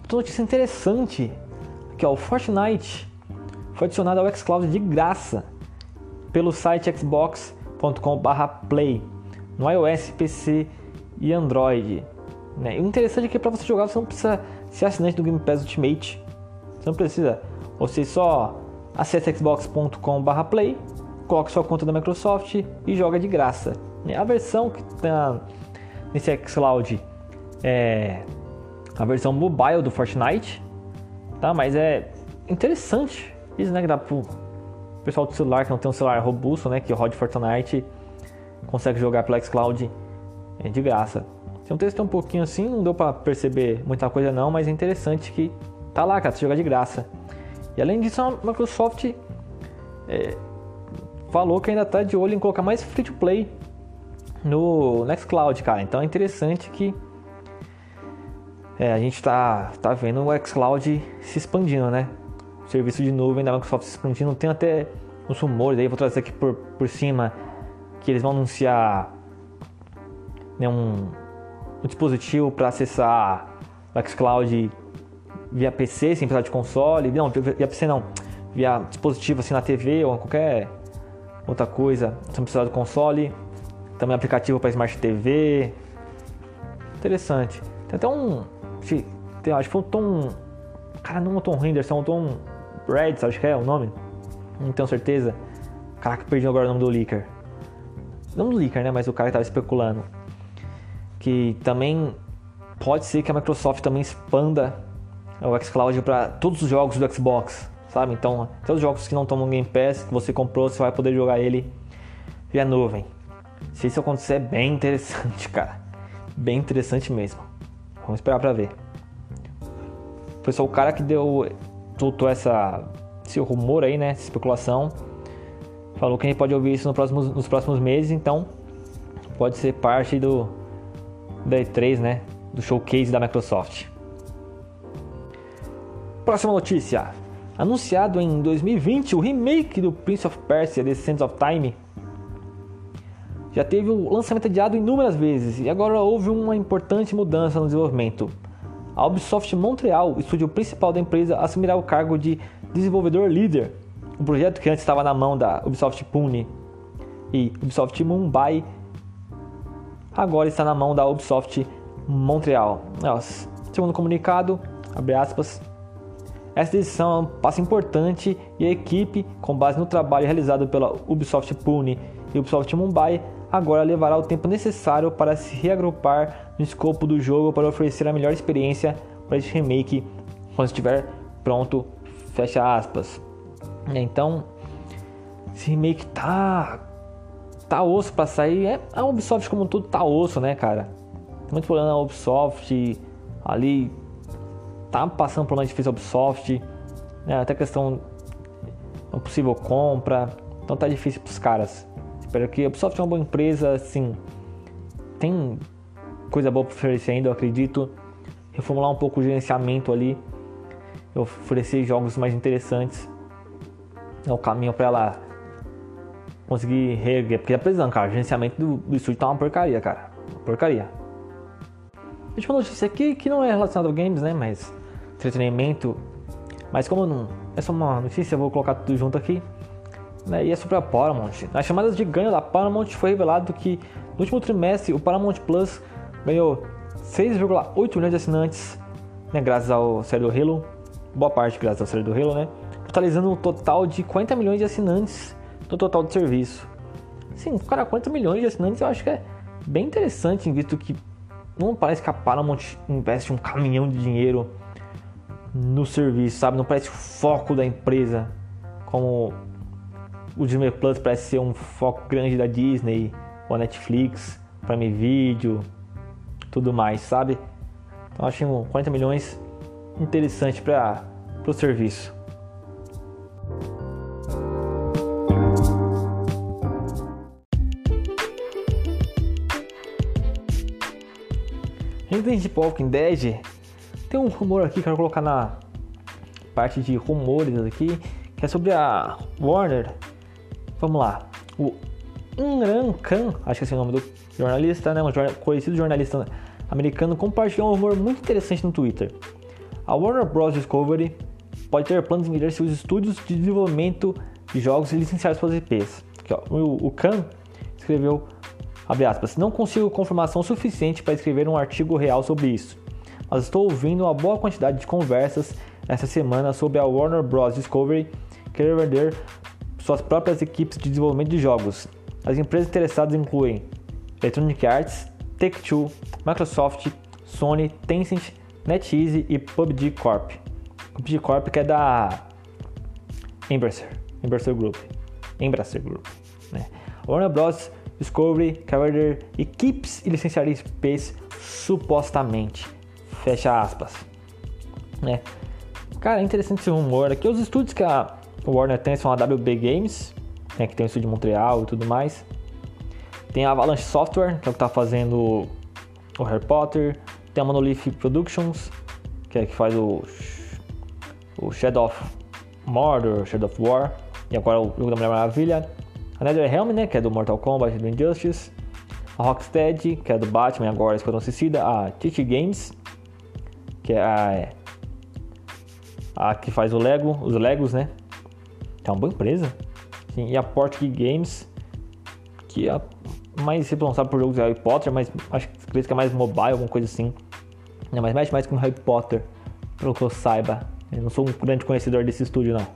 Outra notícia interessante, que ó, o Fortnite foi adicionado ao xCloud de graça pelo site xbox.com/play no iOS, PC e Android. Né? E o interessante é que para você jogar você não precisa ser assinante do Game Pass Ultimate. Você não precisa. Você só acessa xbox.com/play, coloca sua conta da Microsoft e joga de graça. A versão que está nesse xCloud é a versão mobile do Fortnite, tá? Mas é interessante isso, né? Que dá pro pessoal do celular que não tem um celular robusto, né? Que rode Fortnite consegue jogar pelo xCloud é de graça. Tem um texto um pouquinho assim, não deu para perceber muita coisa não, mas é interessante que tá lá, cara, você joga de graça. E além disso, a Microsoft é, falou que ainda tá de olho em colocar mais free to play no Nextcloud, cara. Então é interessante que é, a gente tá, tá vendo o xCloud se expandindo, né? O serviço de nuvem da Microsoft se expandindo. Tem até uns rumores aí, vou trazer aqui por, por cima, que eles vão anunciar né, um, um dispositivo para acessar o xCloud via PC, sem precisar de console. Não, via PC não. Via dispositivo assim na TV ou qualquer outra coisa, sem precisar do console. Também aplicativo para Smart TV. Interessante. Tem até um. Tem, acho que foi um Tom. Cara, não é um Tom Henderson, um Tom Reds, acho que é o nome. Não tenho certeza. Caraca, perdi agora o nome do Leaker. Não do Leaker, né? Mas o cara que tava especulando. Que também pode ser que a Microsoft também expanda o xCloud para todos os jogos do Xbox, sabe? Então, todos os jogos que não estão no Game Pass, que você comprou, você vai poder jogar ele via nuvem. Se isso acontecer, é bem interessante, cara. Bem interessante mesmo. Vamos esperar para ver. Só o cara que deu, soltou essa, esse rumor aí, né? Essa especulação. Falou que a gente pode ouvir isso no próximo, nos próximos meses, então pode ser parte do da E3, né? Do showcase da Microsoft. Próxima notícia. Anunciado em 2020, o remake do Prince of Persia: The Sands of Time já teve o lançamento adiado inúmeras vezes e agora houve uma importante mudança no desenvolvimento. A Ubisoft Montreal, estúdio principal da empresa, assumirá o cargo de desenvolvedor líder. O projeto que antes estava na mão da Ubisoft Pune e Ubisoft Mumbai agora está na mão da Ubisoft Montreal. Segundo o comunicado, abre aspas, esta decisão é um passo importante e a equipe, com base no trabalho realizado pela Ubisoft Pune e Ubisoft Mumbai, agora levará o tempo necessário para se reagrupar no escopo do jogo para oferecer a melhor experiência para este remake quando estiver pronto. Fecha aspas. Então, esse remake tá tá osso para sair. É, a Ubisoft como tudo tá osso, né, cara? Muito problema na Ubisoft ali tá passando por uma difícil Ubisoft, né? até questão uma possível compra, então tá difícil pros caras. Espero que a Ubisoft é uma boa empresa, assim, tem coisa boa para oferecer ainda, eu acredito. Reformular um pouco o gerenciamento ali, oferecer jogos mais interessantes. É o caminho para ela conseguir reerguer, porque tá precisando, cara. O gerenciamento do, do estúdio tá uma porcaria, cara. Uma porcaria. Última notícia aqui que não é relacionada ao games, né? Mas entretenimento. Mas como não é só uma notícia, eu vou colocar tudo junto aqui. Né? E é sobre a Paramount. Nas chamadas de ganho da Paramount foi revelado que no último trimestre o Paramount Plus ganhou 6,8 milhões de assinantes, né? graças ao série do Halo. Boa parte graças ao série do Halo, né? Totalizando um total de 40 milhões de assinantes no total de serviço. Sim, cara, 40 milhões de assinantes eu acho que é bem interessante, visto que não parece que a Paramount investe um caminhão de dinheiro no serviço, sabe? Não parece o foco da empresa, como o Disney Plus parece ser um foco grande da Disney, ou a Netflix, Prime Video, tudo mais, sabe? Então acho 40 milhões interessante para o serviço. Resident de Walking Dead tem um rumor aqui que eu quero colocar na parte de rumores aqui, que é sobre a Warner. Vamos lá. O Imran Khan, acho que esse é o nome do jornalista, né? Um conhecido jornalista americano, compartilhou um rumor muito interessante no Twitter. A Warner Bros. Discovery pode ter planos de migrar seus estúdios de desenvolvimento de jogos licenciados pelas IPs. Aqui, ó, o, o Khan escreveu Abre aspas, não consigo confirmação suficiente para escrever um artigo real sobre isso, mas estou ouvindo uma boa quantidade de conversas essa semana sobre a Warner Bros. Discovery querer vender suas próprias equipes de desenvolvimento de jogos. As empresas interessadas incluem Electronic Arts, Take-Two, Microsoft, Sony, Tencent, NetEase e PUBG Corp. PUBG Corp que é da Embracer, Embracer Group, Embracer Group, né? Warner Bros. Discovery, Carrier Equipes e licenciaria Space supostamente. Fecha aspas. Né? Cara, é interessante esse rumor aqui. Os estúdios que a Warner tem são a WB Games, né, que tem o estúdio de Montreal e tudo mais. Tem a Avalanche Software, que é o que está fazendo o Harry Potter. Tem a Monolith Productions, que é que faz o, o Shadow of Mordor, Shadow of War. E agora o jogo da Mulher Maravilha. A NetherRealm, né, que é do Mortal Kombat e do Injustice, a Rocksteady, que é do Batman agora Esquadrão Suicida, a TT Games, que é a, a que faz o Lego, os Legos, né, que é uma boa empresa, Sim, e a Portkey Games, que é mais responsável por jogos de Harry Potter, mas acho que é mais mobile, alguma coisa assim, não, mas mexe mais com Harry Potter, pelo que eu saiba, eu não sou um grande conhecedor desse estúdio não.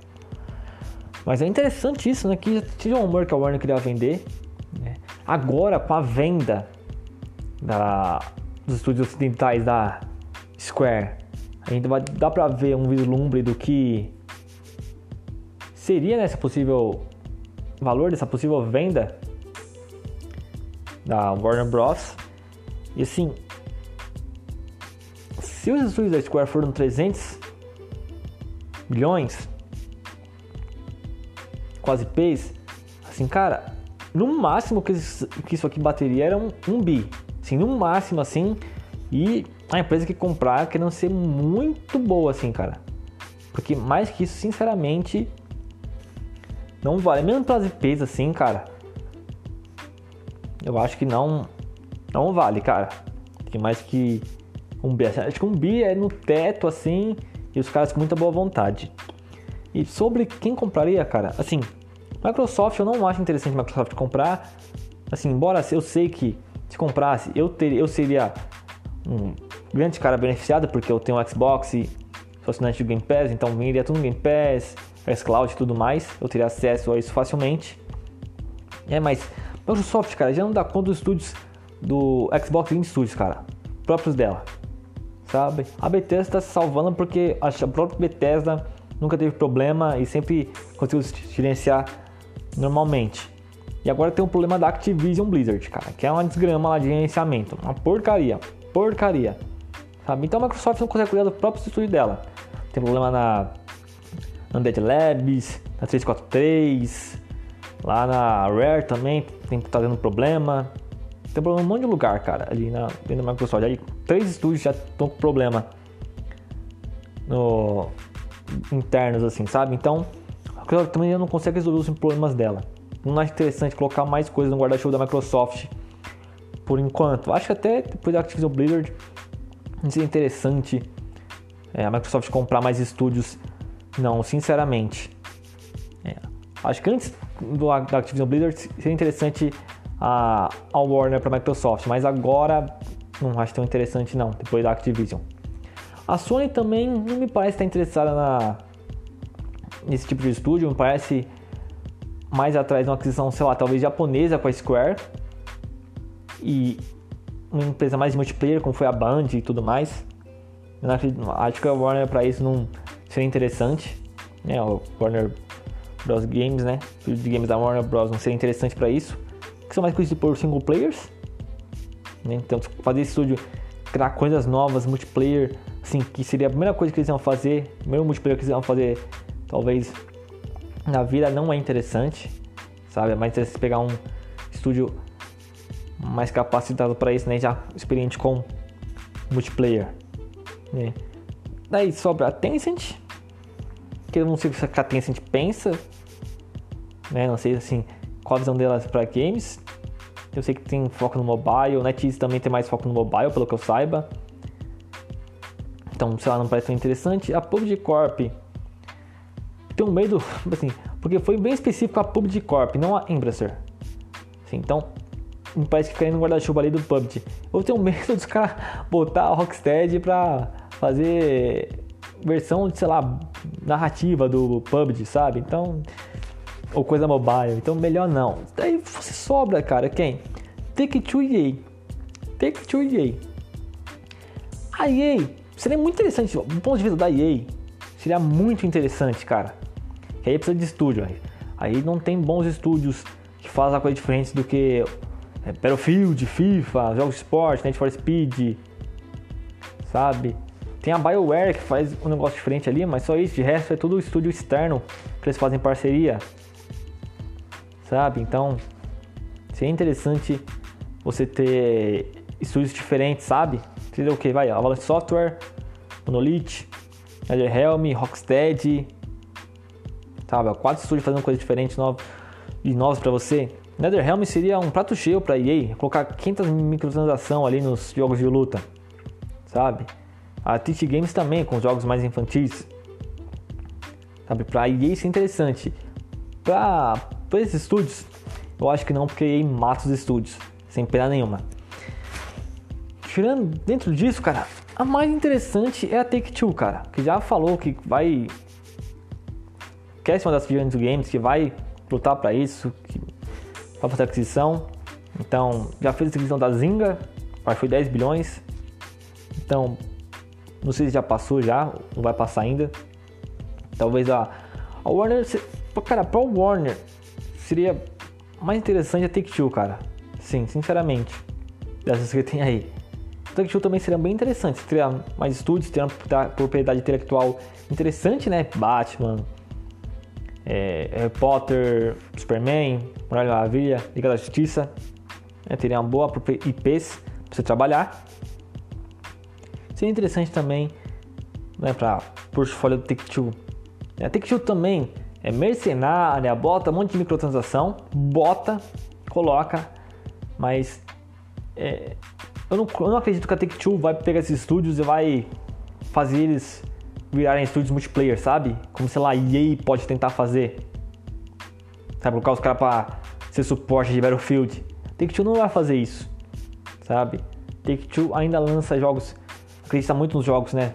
Mas é interessante isso, né? Que tinha um humor que a Warner queria vender. Né? Agora, com a venda da, dos estúdios ocidentais da Square, a gente vai dar pra ver um vislumbre do que seria nessa possível valor dessa possível venda da Warner Bros. E assim, se os estúdios da Square foram 300 milhões, quase pés, assim, cara, no máximo que isso, aqui bateria era um, um bi. Assim, no máximo, assim, e a empresa que comprar querendo ser muito boa, assim, cara. Porque mais que isso, sinceramente, não vale. Mesmo para as IPs, assim, cara, eu acho que não, não vale, cara. Tem mais que um bi. Acho que um bi é no teto, assim, e os caras com muita boa vontade. E sobre quem compraria, cara, assim, Microsoft eu não acho interessante Microsoft comprar. Assim, embora eu sei que se comprasse, eu teria, eu seria um grande cara beneficiado porque eu tenho um Xbox e sou assinante do Game Pass, então iria tudo no Game Pass, xCloud e tudo mais, eu teria acesso a isso facilmente. É, mas Microsoft, cara, já não dá conta dos estúdios do Xbox Game Studios, cara, próprios dela, sabe? A Bethesda está se salvando porque a própria Bethesda nunca teve problema e sempre conseguiu gerenciar normalmente. E agora tem um problema da Activision Blizzard, cara, que é uma desgrama lá de gerenciamento, uma porcaria, porcaria. Sabe? Então a Microsoft não consegue cuidar do próprio estúdio dela. Tem problema na Undead Labs, na 343, lá na Rare também tem tá tendo problema. Tem problema em um monte de lugar, cara, ali na, dentro da Microsoft. Aí três estúdios já estão com problema no, internos, assim, sabe? Então, a também não consegue resolver os problemas dela. Não acho interessante colocar mais coisas no guarda-chuva da Microsoft por enquanto. Acho que até depois da Activision Blizzard seria interessante é, a Microsoft comprar mais estúdios. Não, sinceramente. É, acho que antes do, da Activision Blizzard seria interessante a, a Warner para a Microsoft, mas agora não acho tão interessante não, depois da Activision. A Sony também não me parece estar interessada na, nesse tipo de estúdio, me parece mais atrás de uma aquisição, sei lá, talvez japonesa com a Square e uma empresa mais multiplayer, como foi a Band e tudo mais. Eu acho que a Warner para isso não seria interessante, né? O Warner Bros Games, né? Os games da Warner Bros não seria interessante para isso, que são mais conhecidos por single players. Né? Então, fazer estúdio criar coisas novas, multiplayer, assim, que seria a primeira coisa que eles iam fazer, o primeiro multiplayer que eles iam fazer talvez na vida não é interessante, sabe? É mais interessante pegar um estúdio mais capacitado para isso, né? Já experiente com multiplayer. Né? Daí sobra a Tencent, que eu não sei que a Tencent pensa, né? Não sei assim qual a visão delas para games. Eu sei que tem foco no mobile, o NetEase também tem mais foco no mobile, pelo que eu saiba. Então, sei lá, não parece tão interessante. A PUBG Corp tenho medo, assim, porque foi bem específico a PUBG Corp, não a Embracer. Assim, então, um país que caiu no guarda-chuva ali do PUBG. Eu tenho medo dos caras botar a Rocksteady pra fazer versão, sei lá, narrativa do PUBG, sabe? Então, ou coisa mobile. Então, melhor não. Daí você sobra, cara, quem? Take-Two EA. Take-Two EA. A EA seria muito interessante, do ponto de vista da EA, seria muito interessante, cara. Que aí precisa de estúdio. Aí não tem bons estúdios que fazem a coisa diferente do que é, Battlefield, FIFA, jogos de esporte, Need for Speed, sabe? Tem a BioWare que faz um negócio diferente ali, mas só isso, de resto é tudo estúdio externo que eles fazem parceria, sabe? Então, seria interessante você ter estúdios diferentes, sabe? Seria o que? Vai, Avalanche Software, Monolith, NetherRealm, Rocksteady, sabe? Quatro estúdios fazendo coisas diferentes e novas para você. NetherRealm seria um prato cheio para EA, colocar 500 microtransações ali nos jogos de luta, sabe? A Twitch Games também, com jogos mais infantis, sabe? Para EA isso é interessante. Para esses estúdios, eu acho que não, porque EA mata os estúdios, sem pena nenhuma. Tirando dentro disso, cara, a mais interessante é a Take-Two, cara, que já falou que vai quer ser uma das gigantes games, que vai lutar para isso, que para fazer aquisição. Então, já fez a aquisição da Zynga, que foi 10 bilhões. Então, não sei se já passou já, não vai passar ainda. Talvez a, a Warner, cara, para o Warner seria mais interessante a Take-Two, cara. Sim, sinceramente. Dessas que tem aí. A Take-Two também seria bem interessante, teria mais estúdios, teria uma propriedade intelectual interessante, né? Batman, é, Harry Potter, Superman, Mulher Maravilha, Liga da Justiça. É, teria uma boa IPs para você trabalhar. Seria interessante também né, para portfólio do Take-Two. A Take-Two também é mercenária, bota um monte de microtransação, bota, coloca, mas é, eu, não, eu não acredito que a Take-Two vai pegar esses estúdios e vai fazer eles virarem estúdios multiplayer, sabe? Como, sei lá, EA pode tentar fazer. Sabe, colocar os caras pra ser suporte de Battlefield. Take-Two não vai fazer isso, sabe? Take-Two ainda lança jogos, acredita muito nos jogos, né?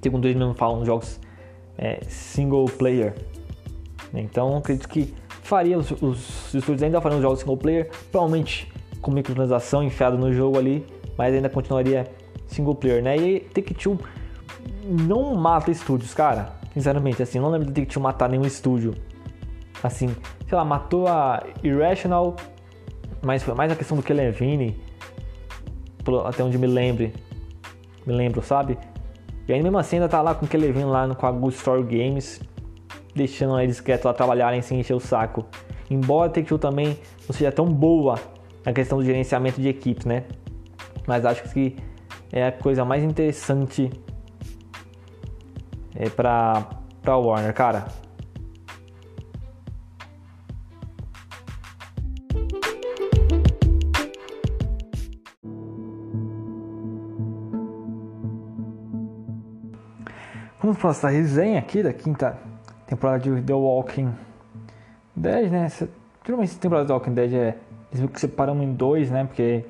Segundo eles mesmo falam, jogos é, single player. Então, acredito que faria, os, os estúdios ainda fariam jogos single player, provavelmente com microtransação enfiada no jogo ali, mas ainda continuaria single player, né? E Take-Two não mata estúdios, cara. Sinceramente, assim, não lembro de ter que matar nenhum estúdio. Assim, sei lá, matou a Irrational, mas foi mais a questão do que Levine, até onde me lembre. Me lembro, sabe? E aí mesmo assim ainda tá lá com o Kelevin lá com a Good Story Games, deixando eles quietos lá trabalharem sem encher o saco. Embora a Take-Two também não seja tão boa na questão do gerenciamento de equipes, né? Mas acho que é a coisa mais interessante é, pra, pra Warner, cara. Vamos para essa resenha aqui da quinta temporada de The Walking Dead, né? Geralmente essa temporada de The Walking Dead é. Eles que separamos em dois, né? Porque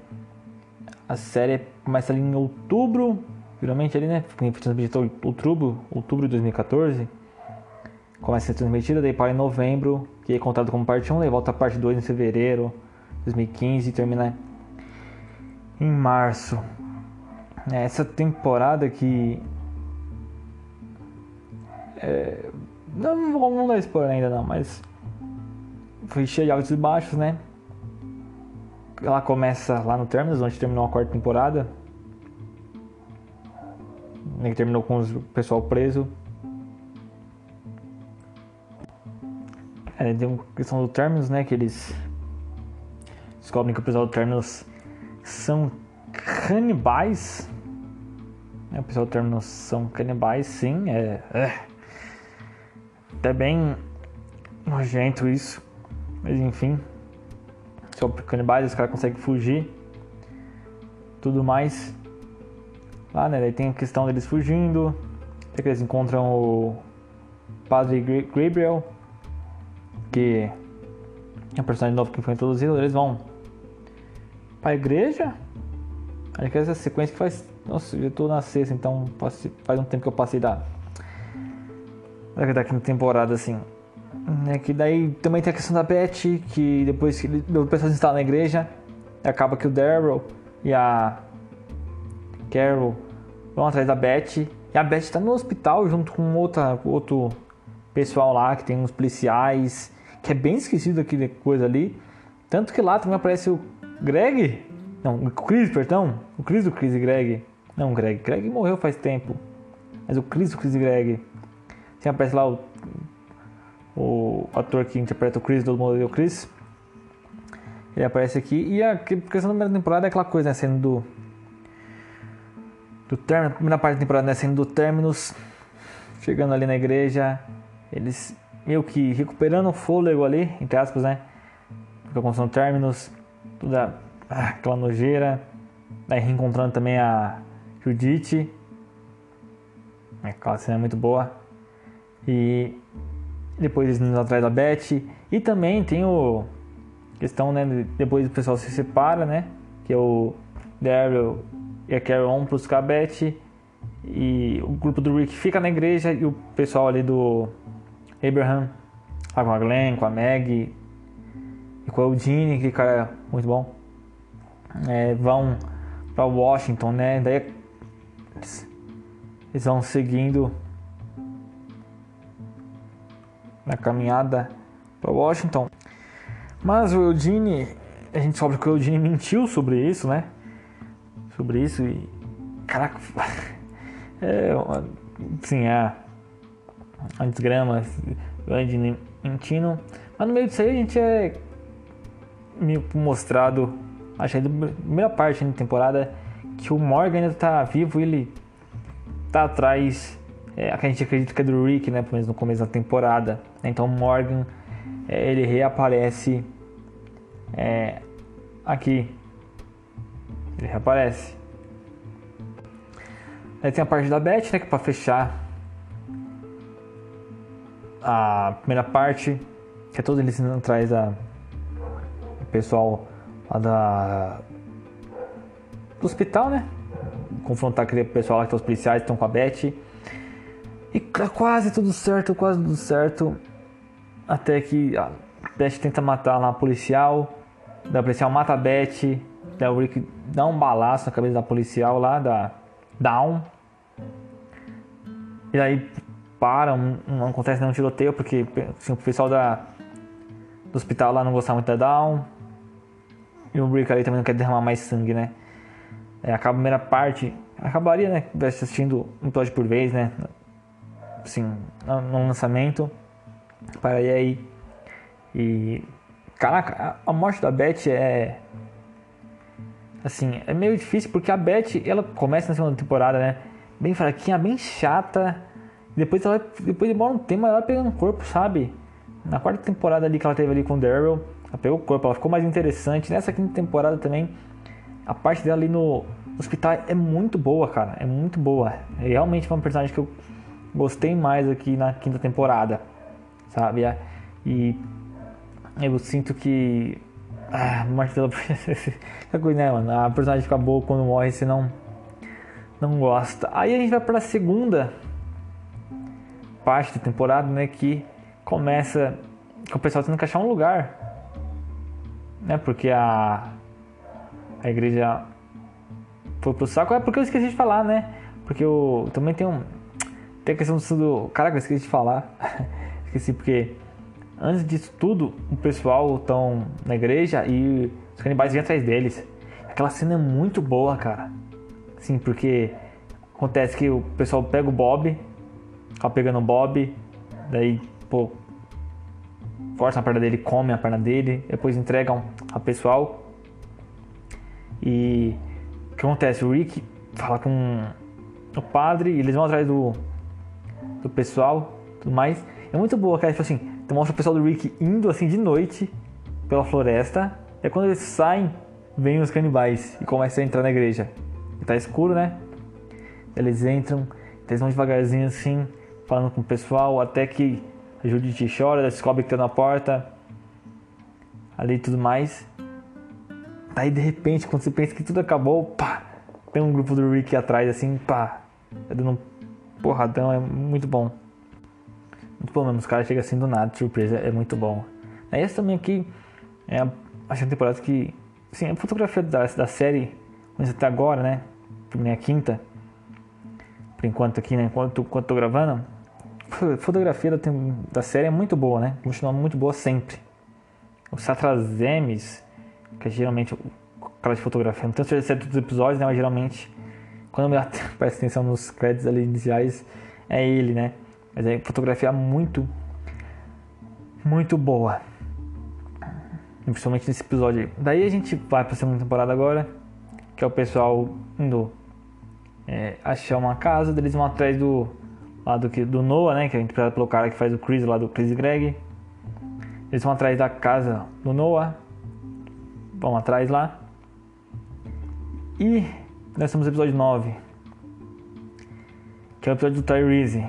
a série começa ali em outubro Geralmente ali, né? Foi transmitido outubro, outubro de 2014. Começa a ser transmitida, daí para em novembro, que é contado como parte 1, daí volta a parte 2 em fevereiro de 2015 e termina em março. É, essa temporada que. É, não, não dar spoiler ainda não, mas foi cheia de altos e baixos, né? Ela começa lá no Terminus, onde terminou a quarta temporada, que terminou com o pessoal preso. É, tem uma questão do Terminus, né? Que eles descobrem que o pessoal do Terminus são canibais. É, o pessoal do Terminus são canibais, sim. É, é até bem nojento isso. Mas enfim. São canibais, os caras conseguem fugir. Tudo mais. Lá, né? Daí tem a questão deles fugindo. Até que eles encontram o Padre Gabriel, que é um personagem novo que foi introduzido. Eles vão pra igreja. Acho que essa sequência que faz. Nossa, eu tô na sexta, então faz um tempo que eu passei da. Da quinta temporada, assim. É que daí também tem a questão da Beth, que depois que o pessoal se instala na igreja, acaba que o Daryl e a Carol vão atrás da Beth. E a Beth está no hospital junto com outra, outro pessoal lá, que tem uns policiais, que é bem esquecido daquele coisa ali. Tanto que lá também aparece o Greg. Não, o Chris, perdão. O Chris do Chris e Greg. Não, Greg. Greg morreu faz tempo. Mas o Chris do Chris e Greg. Tem aparece lá o o ator que interpreta o Chris do modelo Chris. Ele aparece aqui. E a questão da primeira temporada é aquela coisa, né? Sendo do. Do término. Primeira parte da temporada, né? Sendo do Terminus. Chegando ali na igreja. Eles meio que recuperando o fôlego ali, entre aspas, né? Porque construção Terminus. Toda aquela nojeira. Daí reencontrando também a Judith. Aquela cena é muito boa. E depois eles indo atrás da Beth. E também tem o questão, né? Depois o pessoal se separa, né? Que é o Daryl e a Carol vão buscar a Beth. E o grupo do Rick fica na igreja e o pessoal ali do Abraham, lá com a Glenn, com a Meg e com o Eugene, que cara é muito bom, é, vão para Washington, né? Daí eles vão seguindo na caminhada para Washington. Mas o Eugene, a gente descobre que o Eugene mentiu sobre isso, né? Sobre isso e. Caraca. É uma. Sim, é. Uma desgrama. O Eugene mentindo. Mas no meio disso aí a gente é. mostrado. Acho que da primeira parte da temporada. Que o Morgan ainda tá vivo e ele tá atrás é, a gente acredita que é do Rick, né? Pelo menos no começo da temporada. Então Morgan é, ele reaparece é, aqui. Ele reaparece. Aí tem a parte da Beth, né? Que é pra fechar a primeira parte, que é todos eles indo atrás da pessoal lá da do hospital, né? Confrontar aquele pessoal lá que tá os policiais estão com a Beth. E quase tudo certo, quase tudo certo. Até que a Beth tenta matar lá a policial. Da policial mata a Beth. Da Rick dá um balaço na cabeça da policial lá, da Down. E aí para, não, acontece nenhum tiroteio, porque assim, o pessoal da, do hospital lá não gostava muito da Down. E o Rick ali também não quer derramar mais sangue, né? É, acaba a primeira parte. Acabaria, né? Assistindo um episódio por vez, né? Assim, no lançamento. Parei aí. E. Caraca, a morte da Beth é. Assim, é meio difícil porque a Beth, ela começa na segunda temporada, né? Bem fraquinha, bem chata. Depois ela depois demora um tempo, ela pegando corpo, sabe? Na quarta temporada ali que ela teve ali com o Daryl, ela pegou o corpo, ela ficou mais interessante. Nessa quinta temporada também, a parte dela ali no hospital é muito boa, cara. É muito boa. É realmente uma personagem que eu gostei mais aqui na quinta temporada, sabe? E eu sinto que. Ah, coisa, né, mano? A personagem fica boa quando morre, você não, não gosta. Aí a gente vai pra segunda parte da temporada, né? Que começa com o pessoal tendo que achar um lugar, né? Porque a, a igreja foi pro saco. É porque eu esqueci de falar, né? Porque eu também tem um tem a questão do. Caraca, esqueci de falar. esqueci porque antes disso tudo, o pessoal estão na igreja e os canibais vêm atrás deles. Aquela cena é muito boa, cara. Sim, porque acontece que o pessoal pega o Bob, tá pegando o Bob, daí, pô, corta a perna dele, come a perna dele, depois entregam ao pessoal. E o que acontece? O Rick fala com o padre e eles vão atrás do, do pessoal, tudo mais. É muito boa, cara. Tipo assim, tu mostra o pessoal do Rick indo assim de noite pela floresta. E quando eles saem, vem os canibais e começam a entrar na igreja. E tá escuro, né? Eles entram, eles vão devagarzinho assim, falando com o pessoal, até que a Judith chora, descobre que tá na porta. Ali tudo mais. Daí de repente, quando você pensa que tudo acabou, pá, tem um grupo do Rick atrás assim, pá, é dando um porradão, é muito bom. Muito bom mesmo, os caras chegam assim do nada, de surpresa, é muito bom. Aí essa também aqui é a temporada que, sim, a fotografia da, da série, até agora, né, primeira quinta, por enquanto aqui, né, enquanto, enquanto tô gravando, a fotografia da, da série é muito boa, né, continua muito boa sempre. Os Satrazemes, que é geralmente aquela de fotografia, não tenho certeza dos episódios, né, mas geralmente, quando eu presto atenção nos créditos ali iniciais, é ele, né, mas é fotografia muito, muito boa. Principalmente nesse episódio. Daí a gente vai pra segunda temporada agora. Que é o pessoal indo é, achar uma casa. Eles vão atrás do. Lá do, do Noah, né? Que é interpretado pelo cara que faz o Chris lá do Chris Greg. Eles vão atrás da casa do Noah. Vão atrás lá. E nós temos o episódio 9. Que é o episódio do Tyrese.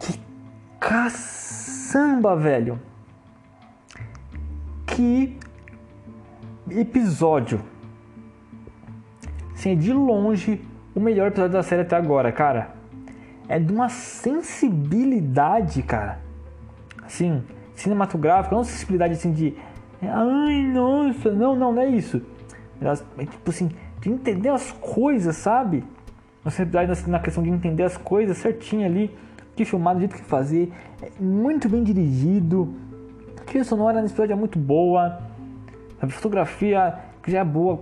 Que caçamba, velho! Que episódio! Sim, é de longe o melhor episódio da série até agora, cara. É de uma sensibilidade, cara. Assim, cinematográfica, não sensibilidade assim de. Ai, nossa, não, não, não é isso. É tipo assim, de entender as coisas, sabe? Sensibilidade na questão de entender as coisas certinho ali, que filmar do jeito que fazer. É muito bem dirigido. A trilha sonora nesse episódio é muito boa. A fotografia que já é boa,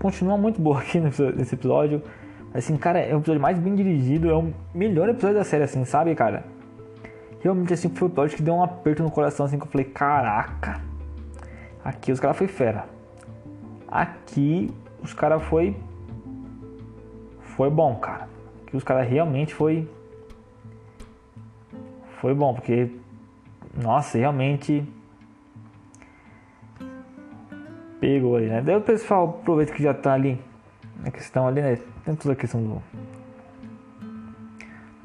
continua muito boa aqui nesse episódio. Assim, cara, é o episódio mais bem dirigido, é o melhor episódio da série, assim, sabe, cara? Realmente, assim, foi o episódio que deu um aperto no coração, assim, que eu falei, caraca, aqui os caras foi fera. Aqui os caras foi. Foi bom, cara. Aqui os caras realmente foi. Foi bom, porque. Nossa, realmente. Pegou ali, né? Daí o pessoal aproveita que já tá ali. A questão ali, né? Tem toda a questão do.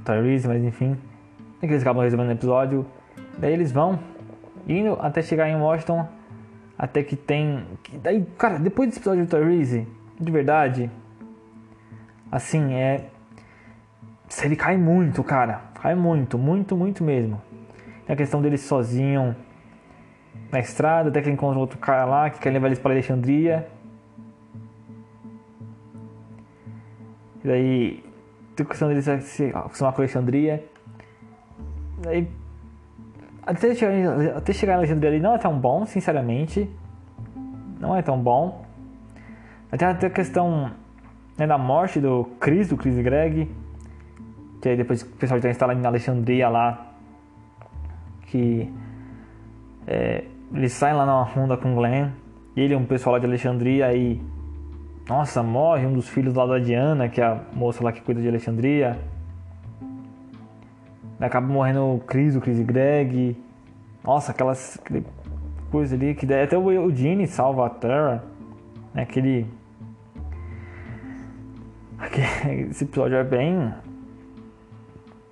Tyrese, mas enfim. É que eles acabam resolvendo o episódio. Daí eles vão indo até chegar em Washington. Até que tem. Daí, cara, depois desse episódio do Tyrese, de verdade. Assim, é. Se ele cai muito, cara. Cai muito, muito, muito mesmo. É a questão dele sozinho na estrada, até que ele encontra outro cara lá que quer levar eles para Alexandria. E daí tem a questão deles se acostumar com Alexandria. Daí até chegar, até chegar em Alexandria ali não é tão bom, sinceramente. Não é tão bom. Até, a questão né, da morte do Chris, do Chris Greg. Que aí depois o pessoal já instala em Alexandria lá. Que é, eles saem lá na ronda com o Glenn. Ele é um pessoal lá de Alexandria e. Nossa, morre um dos filhos lá da Diana, que é a moça lá que cuida de Alexandria. Acaba morrendo o Chris, o Chris Greg. Nossa, aquelas coisa ali que até o Eugene salva a Terra. Né, aquele. Esse episódio é bem.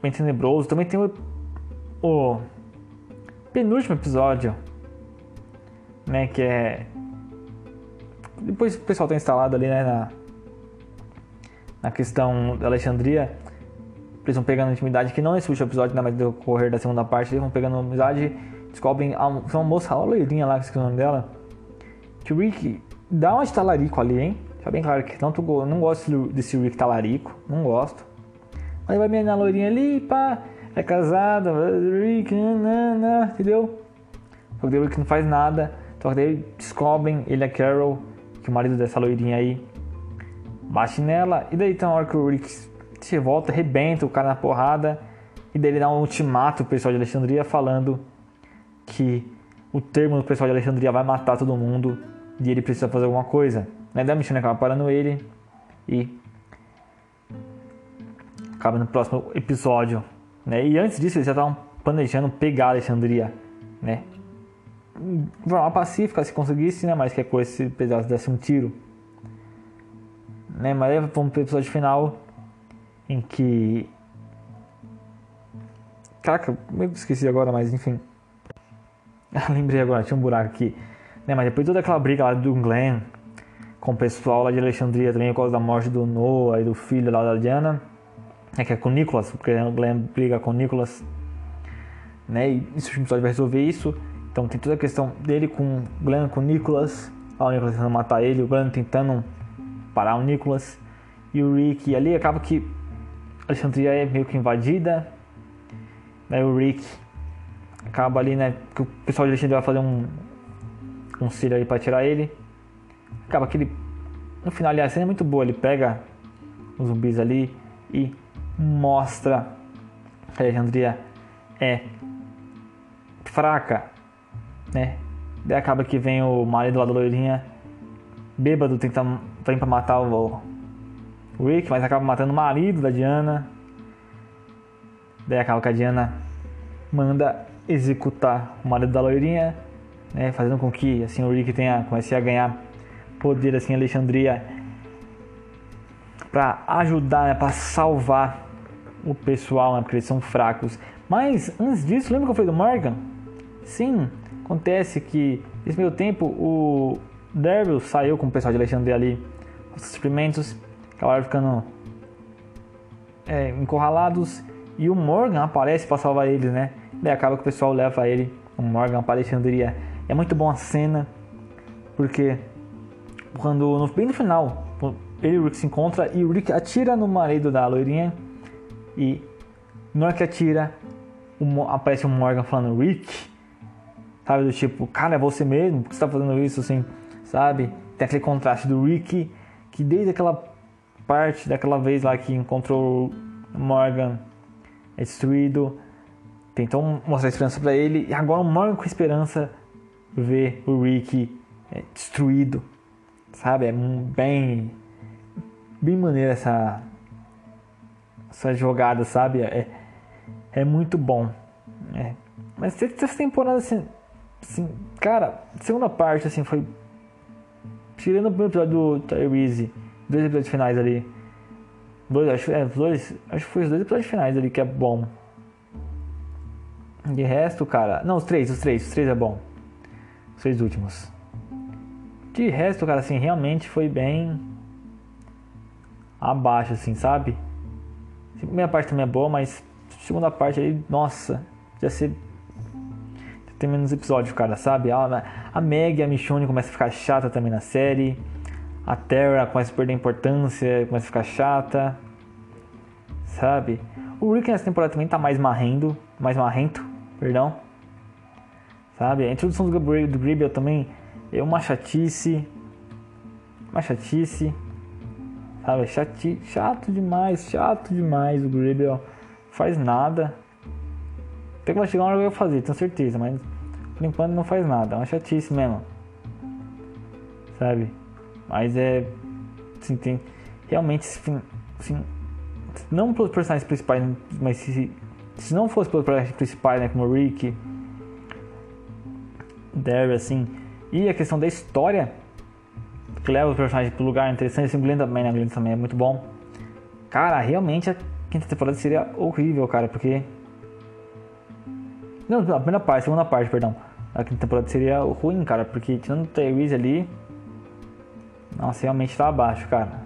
bem tenebroso. Também tem o, o penúltimo episódio. Né, que é. Depois o pessoal tá instalado ali né, na, na questão da Alexandria eles vão pegando intimidade, que não nesse último episódio, né, mas no decorrer da segunda parte, eles vão pegando amizade, descobrem a, uma moça, a loirinha lá, que esqueci o nome dela, que o Rick dá um estalarico ali, hein? Tá bem claro que tanto eu não gosto desse Rick talarico, não gosto. Mas vai na loirinha ali, pá, é casada, Rick, não, entendeu? Só que o Rick não faz nada, só que daí descobrem, ele é Carol, que o marido dessa loirinha aí bate nela, e daí tem uma hora que o Rick se volta, arrebenta o cara na porrada e daí ele dá um ultimato pro pessoal de Alexandria falando que o termo do pessoal de Alexandria vai matar todo mundo e ele precisa fazer alguma coisa. Daí a Michonne acaba parando ele e acaba no próximo episódio. Né? E antes disso eles já estavam planejando pegar Alexandria, né? De pacífica se conseguisse, né? Mas que coisa se precisasse desse um tiro. Né? Mas aí vamos pro episódio final em que. Caraca, eu esqueci agora, mas enfim. Lembrei agora, tinha um buraco aqui. Né? Mas depois toda aquela briga lá do Glenn com o pessoal lá de Alexandria também por causa da morte do Noah e do filho lá da Diana, né? que é com o Nicholas, porque o Glenn briga com o Nicholas. Né? E isso o episódio vai resolver isso. Então tem toda a questão dele com o Glenn, com o Nicholas. Lá o Nicholas tentando matar ele, o Glenn tentando parar o Nicholas. E o Rick, e ali acaba que Alexandria é meio que invadida. Daí o Rick acaba ali, né? Que o pessoal de Alexandria vai fazer um conselho aí pra tirar ele. Acaba que ele. No final, ali, a cena é muito boa. Ele pega os zumbis ali e mostra que Alexandria é fraca, né? Daí acaba que vem o marido lá da loirinha, bêbado, tenta, vem pra matar o, o Rick, mas acaba matando o marido da Diana. Daí acaba que a Diana manda executar o marido da loirinha, né, fazendo com que assim o Rick tenha comece a ganhar poder assim em Alexandria para ajudar, né, para salvar o pessoal, né, porque eles são fracos. Mas antes disso, lembra que eu falei do Morgan? Sim, acontece que nesse meio tempo o Daryl saiu com o pessoal de Alexandria ali, os suprimentos, acabaram ficando é, encurralados e o Morgan aparece para salvar eles, né? Daí acaba que o pessoal leva ele, o Morgan, para Alexandria. É muito bom a cena, porque quando no, bem no final, ele e o Rick se encontram e o Rick atira no marido da loirinha e na hora que atira, aparece o Morgan falando Rick, sabe? Do tipo, cara, é você mesmo? Por que você tá fazendo isso assim, sabe? Tem aquele contraste do Rick, que desde aquela parte, daquela vez lá que encontrou Morgan é destruído. Tentou mostrar esperança para ele e agora o Morgan com esperança vê o Rick é, destruído, sabe? É bem bem maneira essa essa jogada, sabe? É, é muito bom. É. Mas essa temporada assim, assim, cara, segunda parte assim foi tirando o primeiro episódio do Tyrese, dois episódios finais ali Dois, acho, é, dois, acho que foi os dois episódios finais ali que é bom. De resto, cara. Não, os três, os três, os três é bom. Os três últimos. De resto, cara, assim, realmente foi bem abaixo, assim, sabe? A primeira parte também é boa, mas a segunda parte aí, nossa, já ser. Tem menos episódios, cara, sabe? A, a Meg e a Michonne começam a ficar chata também na série a Terra começa a perder importância, começa a ficar chata, sabe? O Rick nessa temporada também tá mais marrendo, mais marrento, perdão, sabe? A introdução do Gabriel do Gribble também é uma chatice, uma chatice, sabe? Chati, chato demais, chato demais o Gribble, faz nada. Até que chegar uma hora que eu vou fazer, tenho certeza, mas por enquanto não faz nada, é uma chatice mesmo, sabe? Mas é. Assim, tem. Realmente, assim, não pelos personagens principais, mas se, se não fosse pelos personagens principais, né, como o Rick, Derry, assim, e a questão da história, que leva os personagens para lugar interessante, assim, o Glenn também, né, Glenn também é muito bom. Cara, realmente a quinta temporada seria horrível, cara, porque. Não, a primeira parte, a segunda parte, perdão. A quinta temporada seria ruim, cara, porque tirando o Tyrese ali nossa, realmente tá abaixo, cara.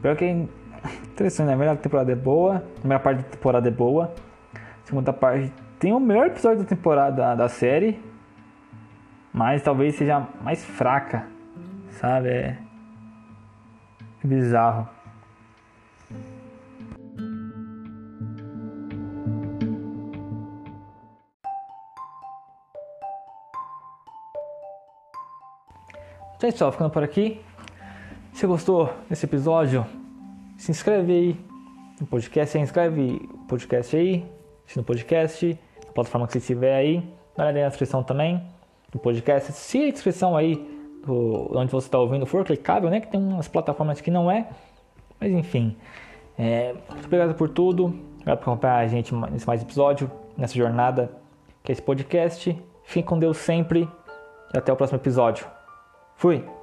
Pior que é interessante, né? A primeira temporada é boa, a primeira parte da temporada é boa. A segunda parte tem o melhor episódio da temporada da série, mas talvez seja mais fraca, sabe? É, bizarro. Então é isso, ficando por aqui. Se gostou desse episódio, se inscreve aí no podcast, se inscreve no podcast aí, no podcast, na plataforma que você estiver aí, na descrição também do podcast. Se a descrição aí do, onde você está ouvindo for clicável, né? Que tem umas plataformas que não é, mas enfim. É, muito obrigado por tudo, obrigado por acompanhar a gente nesse mais episódio, nessa jornada que é esse podcast. Fique com Deus sempre e até o próximo episódio. Fui!